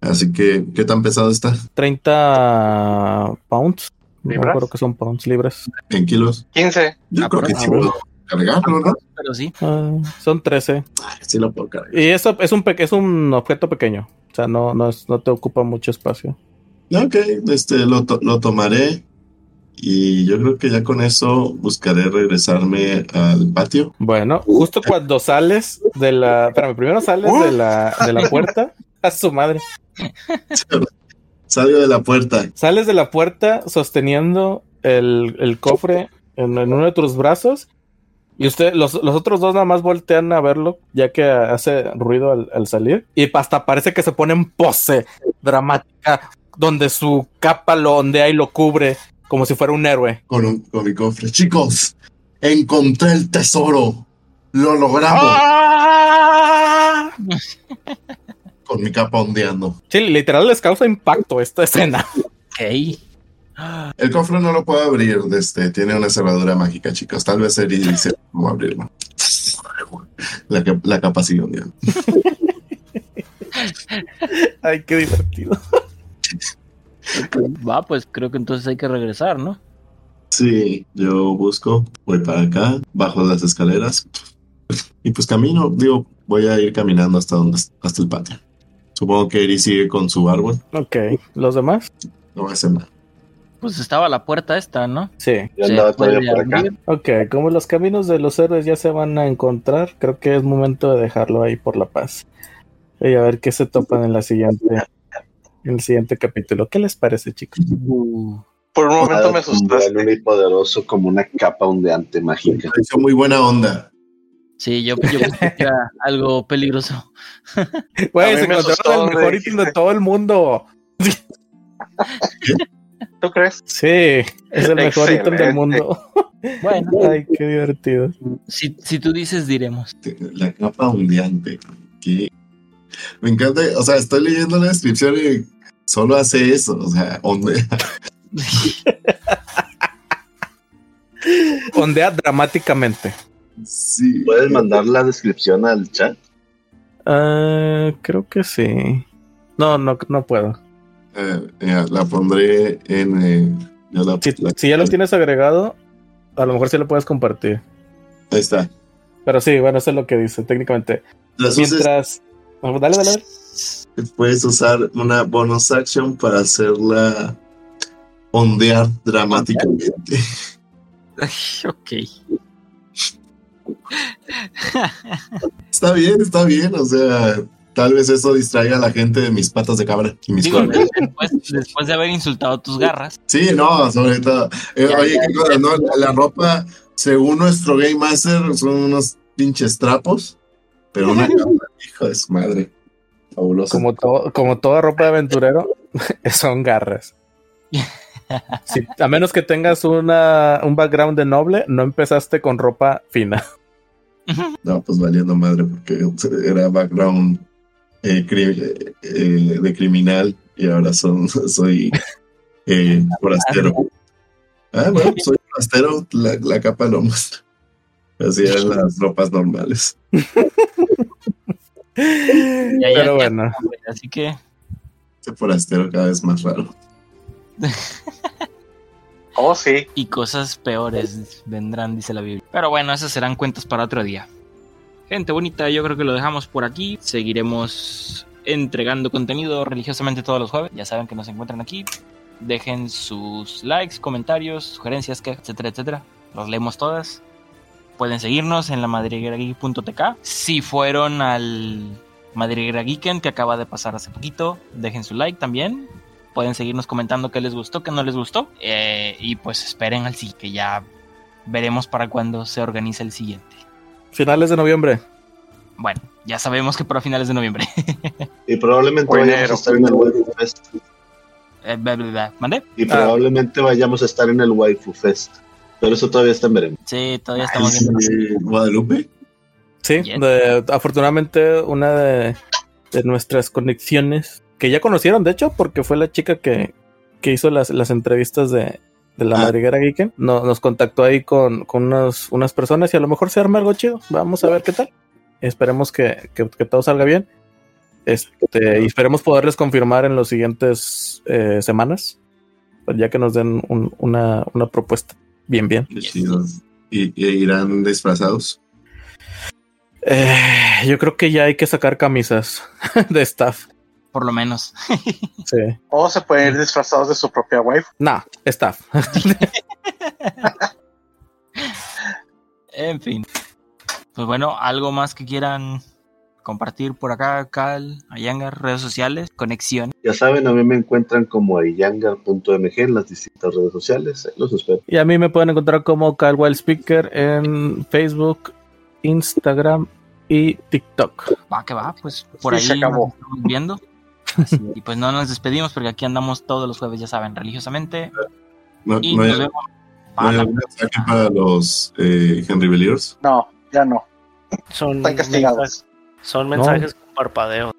Así que, ¿qué tan pesado está? 30 pounds. No me ¿Libras? acuerdo que son pounds libres. ¿En kilos? 15. Yo Ah, creo que sí puedo cargarlo, ¿no? pero sí. Ah, son 13. Ay, sí lo puedo cargar. Y eso es un, es un objeto pequeño. O sea, no, no, es- no te ocupa mucho espacio. Ok, este, lo, to- lo tomaré y yo creo que ya con eso buscaré regresarme al patio. Bueno, justo cuando sales de la. Espérame, primero sales de la, de la puerta. A su madre. Salgo de la puerta. Sales de la puerta sosteniendo el, el cofre en, en uno de tus brazos. Y usted, los, los otros dos nada más voltean a verlo, ya que hace ruido al, al salir. Y hasta parece que se pone en pose dramática, donde su capa lo ondea y lo cubre como si fuera un héroe. con, un- con mi cofre. Chicos, encontré el tesoro. Lo logramos ¡Ah! con mi capa ondeando. Sí, literal les causa impacto esta escena. Ok. El cofre no lo puedo abrir, este, tiene una cerradura mágica, chicos. Tal vez sería dice cómo abrirlo. La, la capa sigue ondeando. Ay, qué divertido. Va, pues creo que entonces hay que regresar, ¿no? Sí, yo busco, voy para acá, bajo las escaleras y pues camino, digo, voy a ir caminando hasta donde, hasta el patio. Supongo que Eri sigue con su árbol, Ok, ¿los demás? no va a hacer nada. Pues estaba la puerta esta, ¿no? Sí. Yo andaba todavía por acá. Ok, como los caminos de los héroes ya se van a encontrar, creo que es momento de dejarlo ahí por la paz. Y a ver qué se topan en la siguiente, en el siguiente capítulo. ¿Qué les parece, chicos? Uh, Por un momento me asustaste. y poderoso como una capa ondeante mágica. Me pareció muy buena onda. Sí, yo, yo pensé que era algo peligroso. Güey, se encontraron el mejor ítem de todo el mundo. ¿Tú crees? Sí, es el mejor ítem del mundo. Bueno, Ay, qué divertido. si, si tú dices, diremos. La capa ondeante. que Me encanta, o sea, estoy leyendo la descripción y solo hace eso, o sea, ondea. Ondea dramáticamente. Sí. ¿Puedes mandar la descripción al chat? Ah, creo que sí. No, no, no puedo. Eh, ya, la pondré en. eh, ya la- Si, la- si ya lo tienes agregado, a lo mejor sí lo puedes compartir. Ahí está. Pero sí, bueno, eso es lo que dice técnicamente. Las uses- Mientras. Ah, Dale, dale, dale. puedes usar una bonus action para hacerla ondear dramáticamente. ok. Está bien, está bien. O sea, tal vez eso distraiga a la gente de mis patas de cabra y mis Digo, después, después de haber insultado tus garras. Sí, no, sobre todo. Eh, Ya, oye, ya, qué cosa, ¿no? La, la ropa, según nuestro Game Master, son unos pinches trapos, pero una capa, hijo de su madre. Fabuloso. Como, to- como toda ropa de aventurero, son garras. Sí, a menos que tengas una, un background de noble, no empezaste con ropa fina. No, pues valiendo madre, porque era background eh, cri- eh, de criminal y ahora son, soy eh, forastero. Ah, bueno, soy forastero, la, la capa lo muestra. Así eran las ropas normales. Ya, ya, Pero ya, bueno, Así que Este forastero cada vez más raro. Oh, sí. Y cosas peores vendrán, dice la Biblia. Pero bueno, esas serán cuentas para otro día. Gente bonita, yo creo que lo dejamos por aquí. Seguiremos entregando contenido religiosamente todos los jueves. Ya saben que nos encuentran aquí. Dejen sus likes, comentarios, sugerencias, quejas, etcétera, etcétera. Los leemos todas. Pueden seguirnos en la madriguerageek.tk. Si fueron al Madriguera Geeken que acaba de pasar hace poquito, dejen su like también. Pueden seguirnos comentando qué les gustó, qué no les gustó. Eh, y pues esperen al sí, que ya veremos para cuándo se organiza el siguiente. Finales de noviembre. Bueno, ya sabemos que para finales de noviembre. Y probablemente vayamos a estar en el Waifu Fest. Eh. Y probablemente vayamos a estar en el Waifu Fest. Pero eso todavía está en veremos. Sí, todavía estamos viendo. Eh, Guadalupe. Sí, de- afortunadamente una de, de nuestras conexiones, que ya conocieron, de hecho, porque fue la chica que, que hizo las, las entrevistas de, de la Ah. madriguera Geeken, no- nos contactó ahí con, con unas, unas personas y a lo mejor se arma algo chido. Vamos a ver qué tal. Esperemos que, que- que todo salga bien. Este, y esperemos poderles confirmar en los siguientes eh, semanas, ya que nos den un- una, una propuesta. Bien, bien. Qué chido. ¿Y, y irán disfrazados? Eh, yo creo que ya hay que sacar camisas de staff. Por lo menos. Sí. O se pueden ir disfrazados de su propia wife. No, staff. En fin. Pues bueno, algo más que quieran compartir por acá, Cal, Ayangar, redes sociales, conexión. Ya saben, a mí me encuentran como ayangar.mg en las distintas redes sociales. Los espero. Y a mí me pueden encontrar como Cal Wild Speaker en Facebook, Instagram y TikTok. Va que va, pues por Sí, ahí se acabó. nos estamos viendo. Así, y pues no nos despedimos porque aquí andamos todos los jueves, ya saben, religiosamente. ¿No, Y no hay, nos vemos. no hay algún mensaje para los eh, Henry Belliers? No, ya no. Son, Están castigados. mensajes, son mensajes con parpadeo.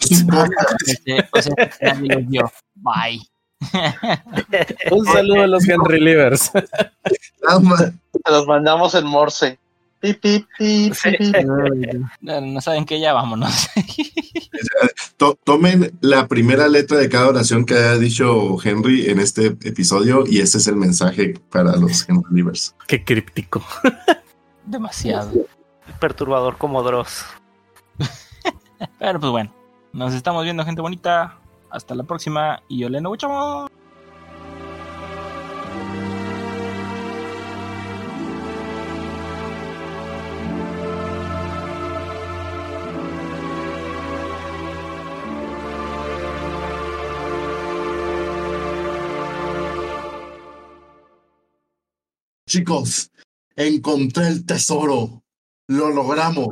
Bye. Un saludo a los Henry Livers. Los mandamos en Morse. Pi, pi, pi, pi, pi. No, no saben que ya vámonos. to- tomen la primera letra de cada oración que haya dicho Henry en este episodio y ese es el mensaje para los Henry Livers. Qué críptico. Demasiado. Perturbador como Dross. Pero pues bueno, nos estamos viendo, gente bonita. Hasta la próxima y yo le mucho. Chicos, encontré el tesoro. Lo logramos.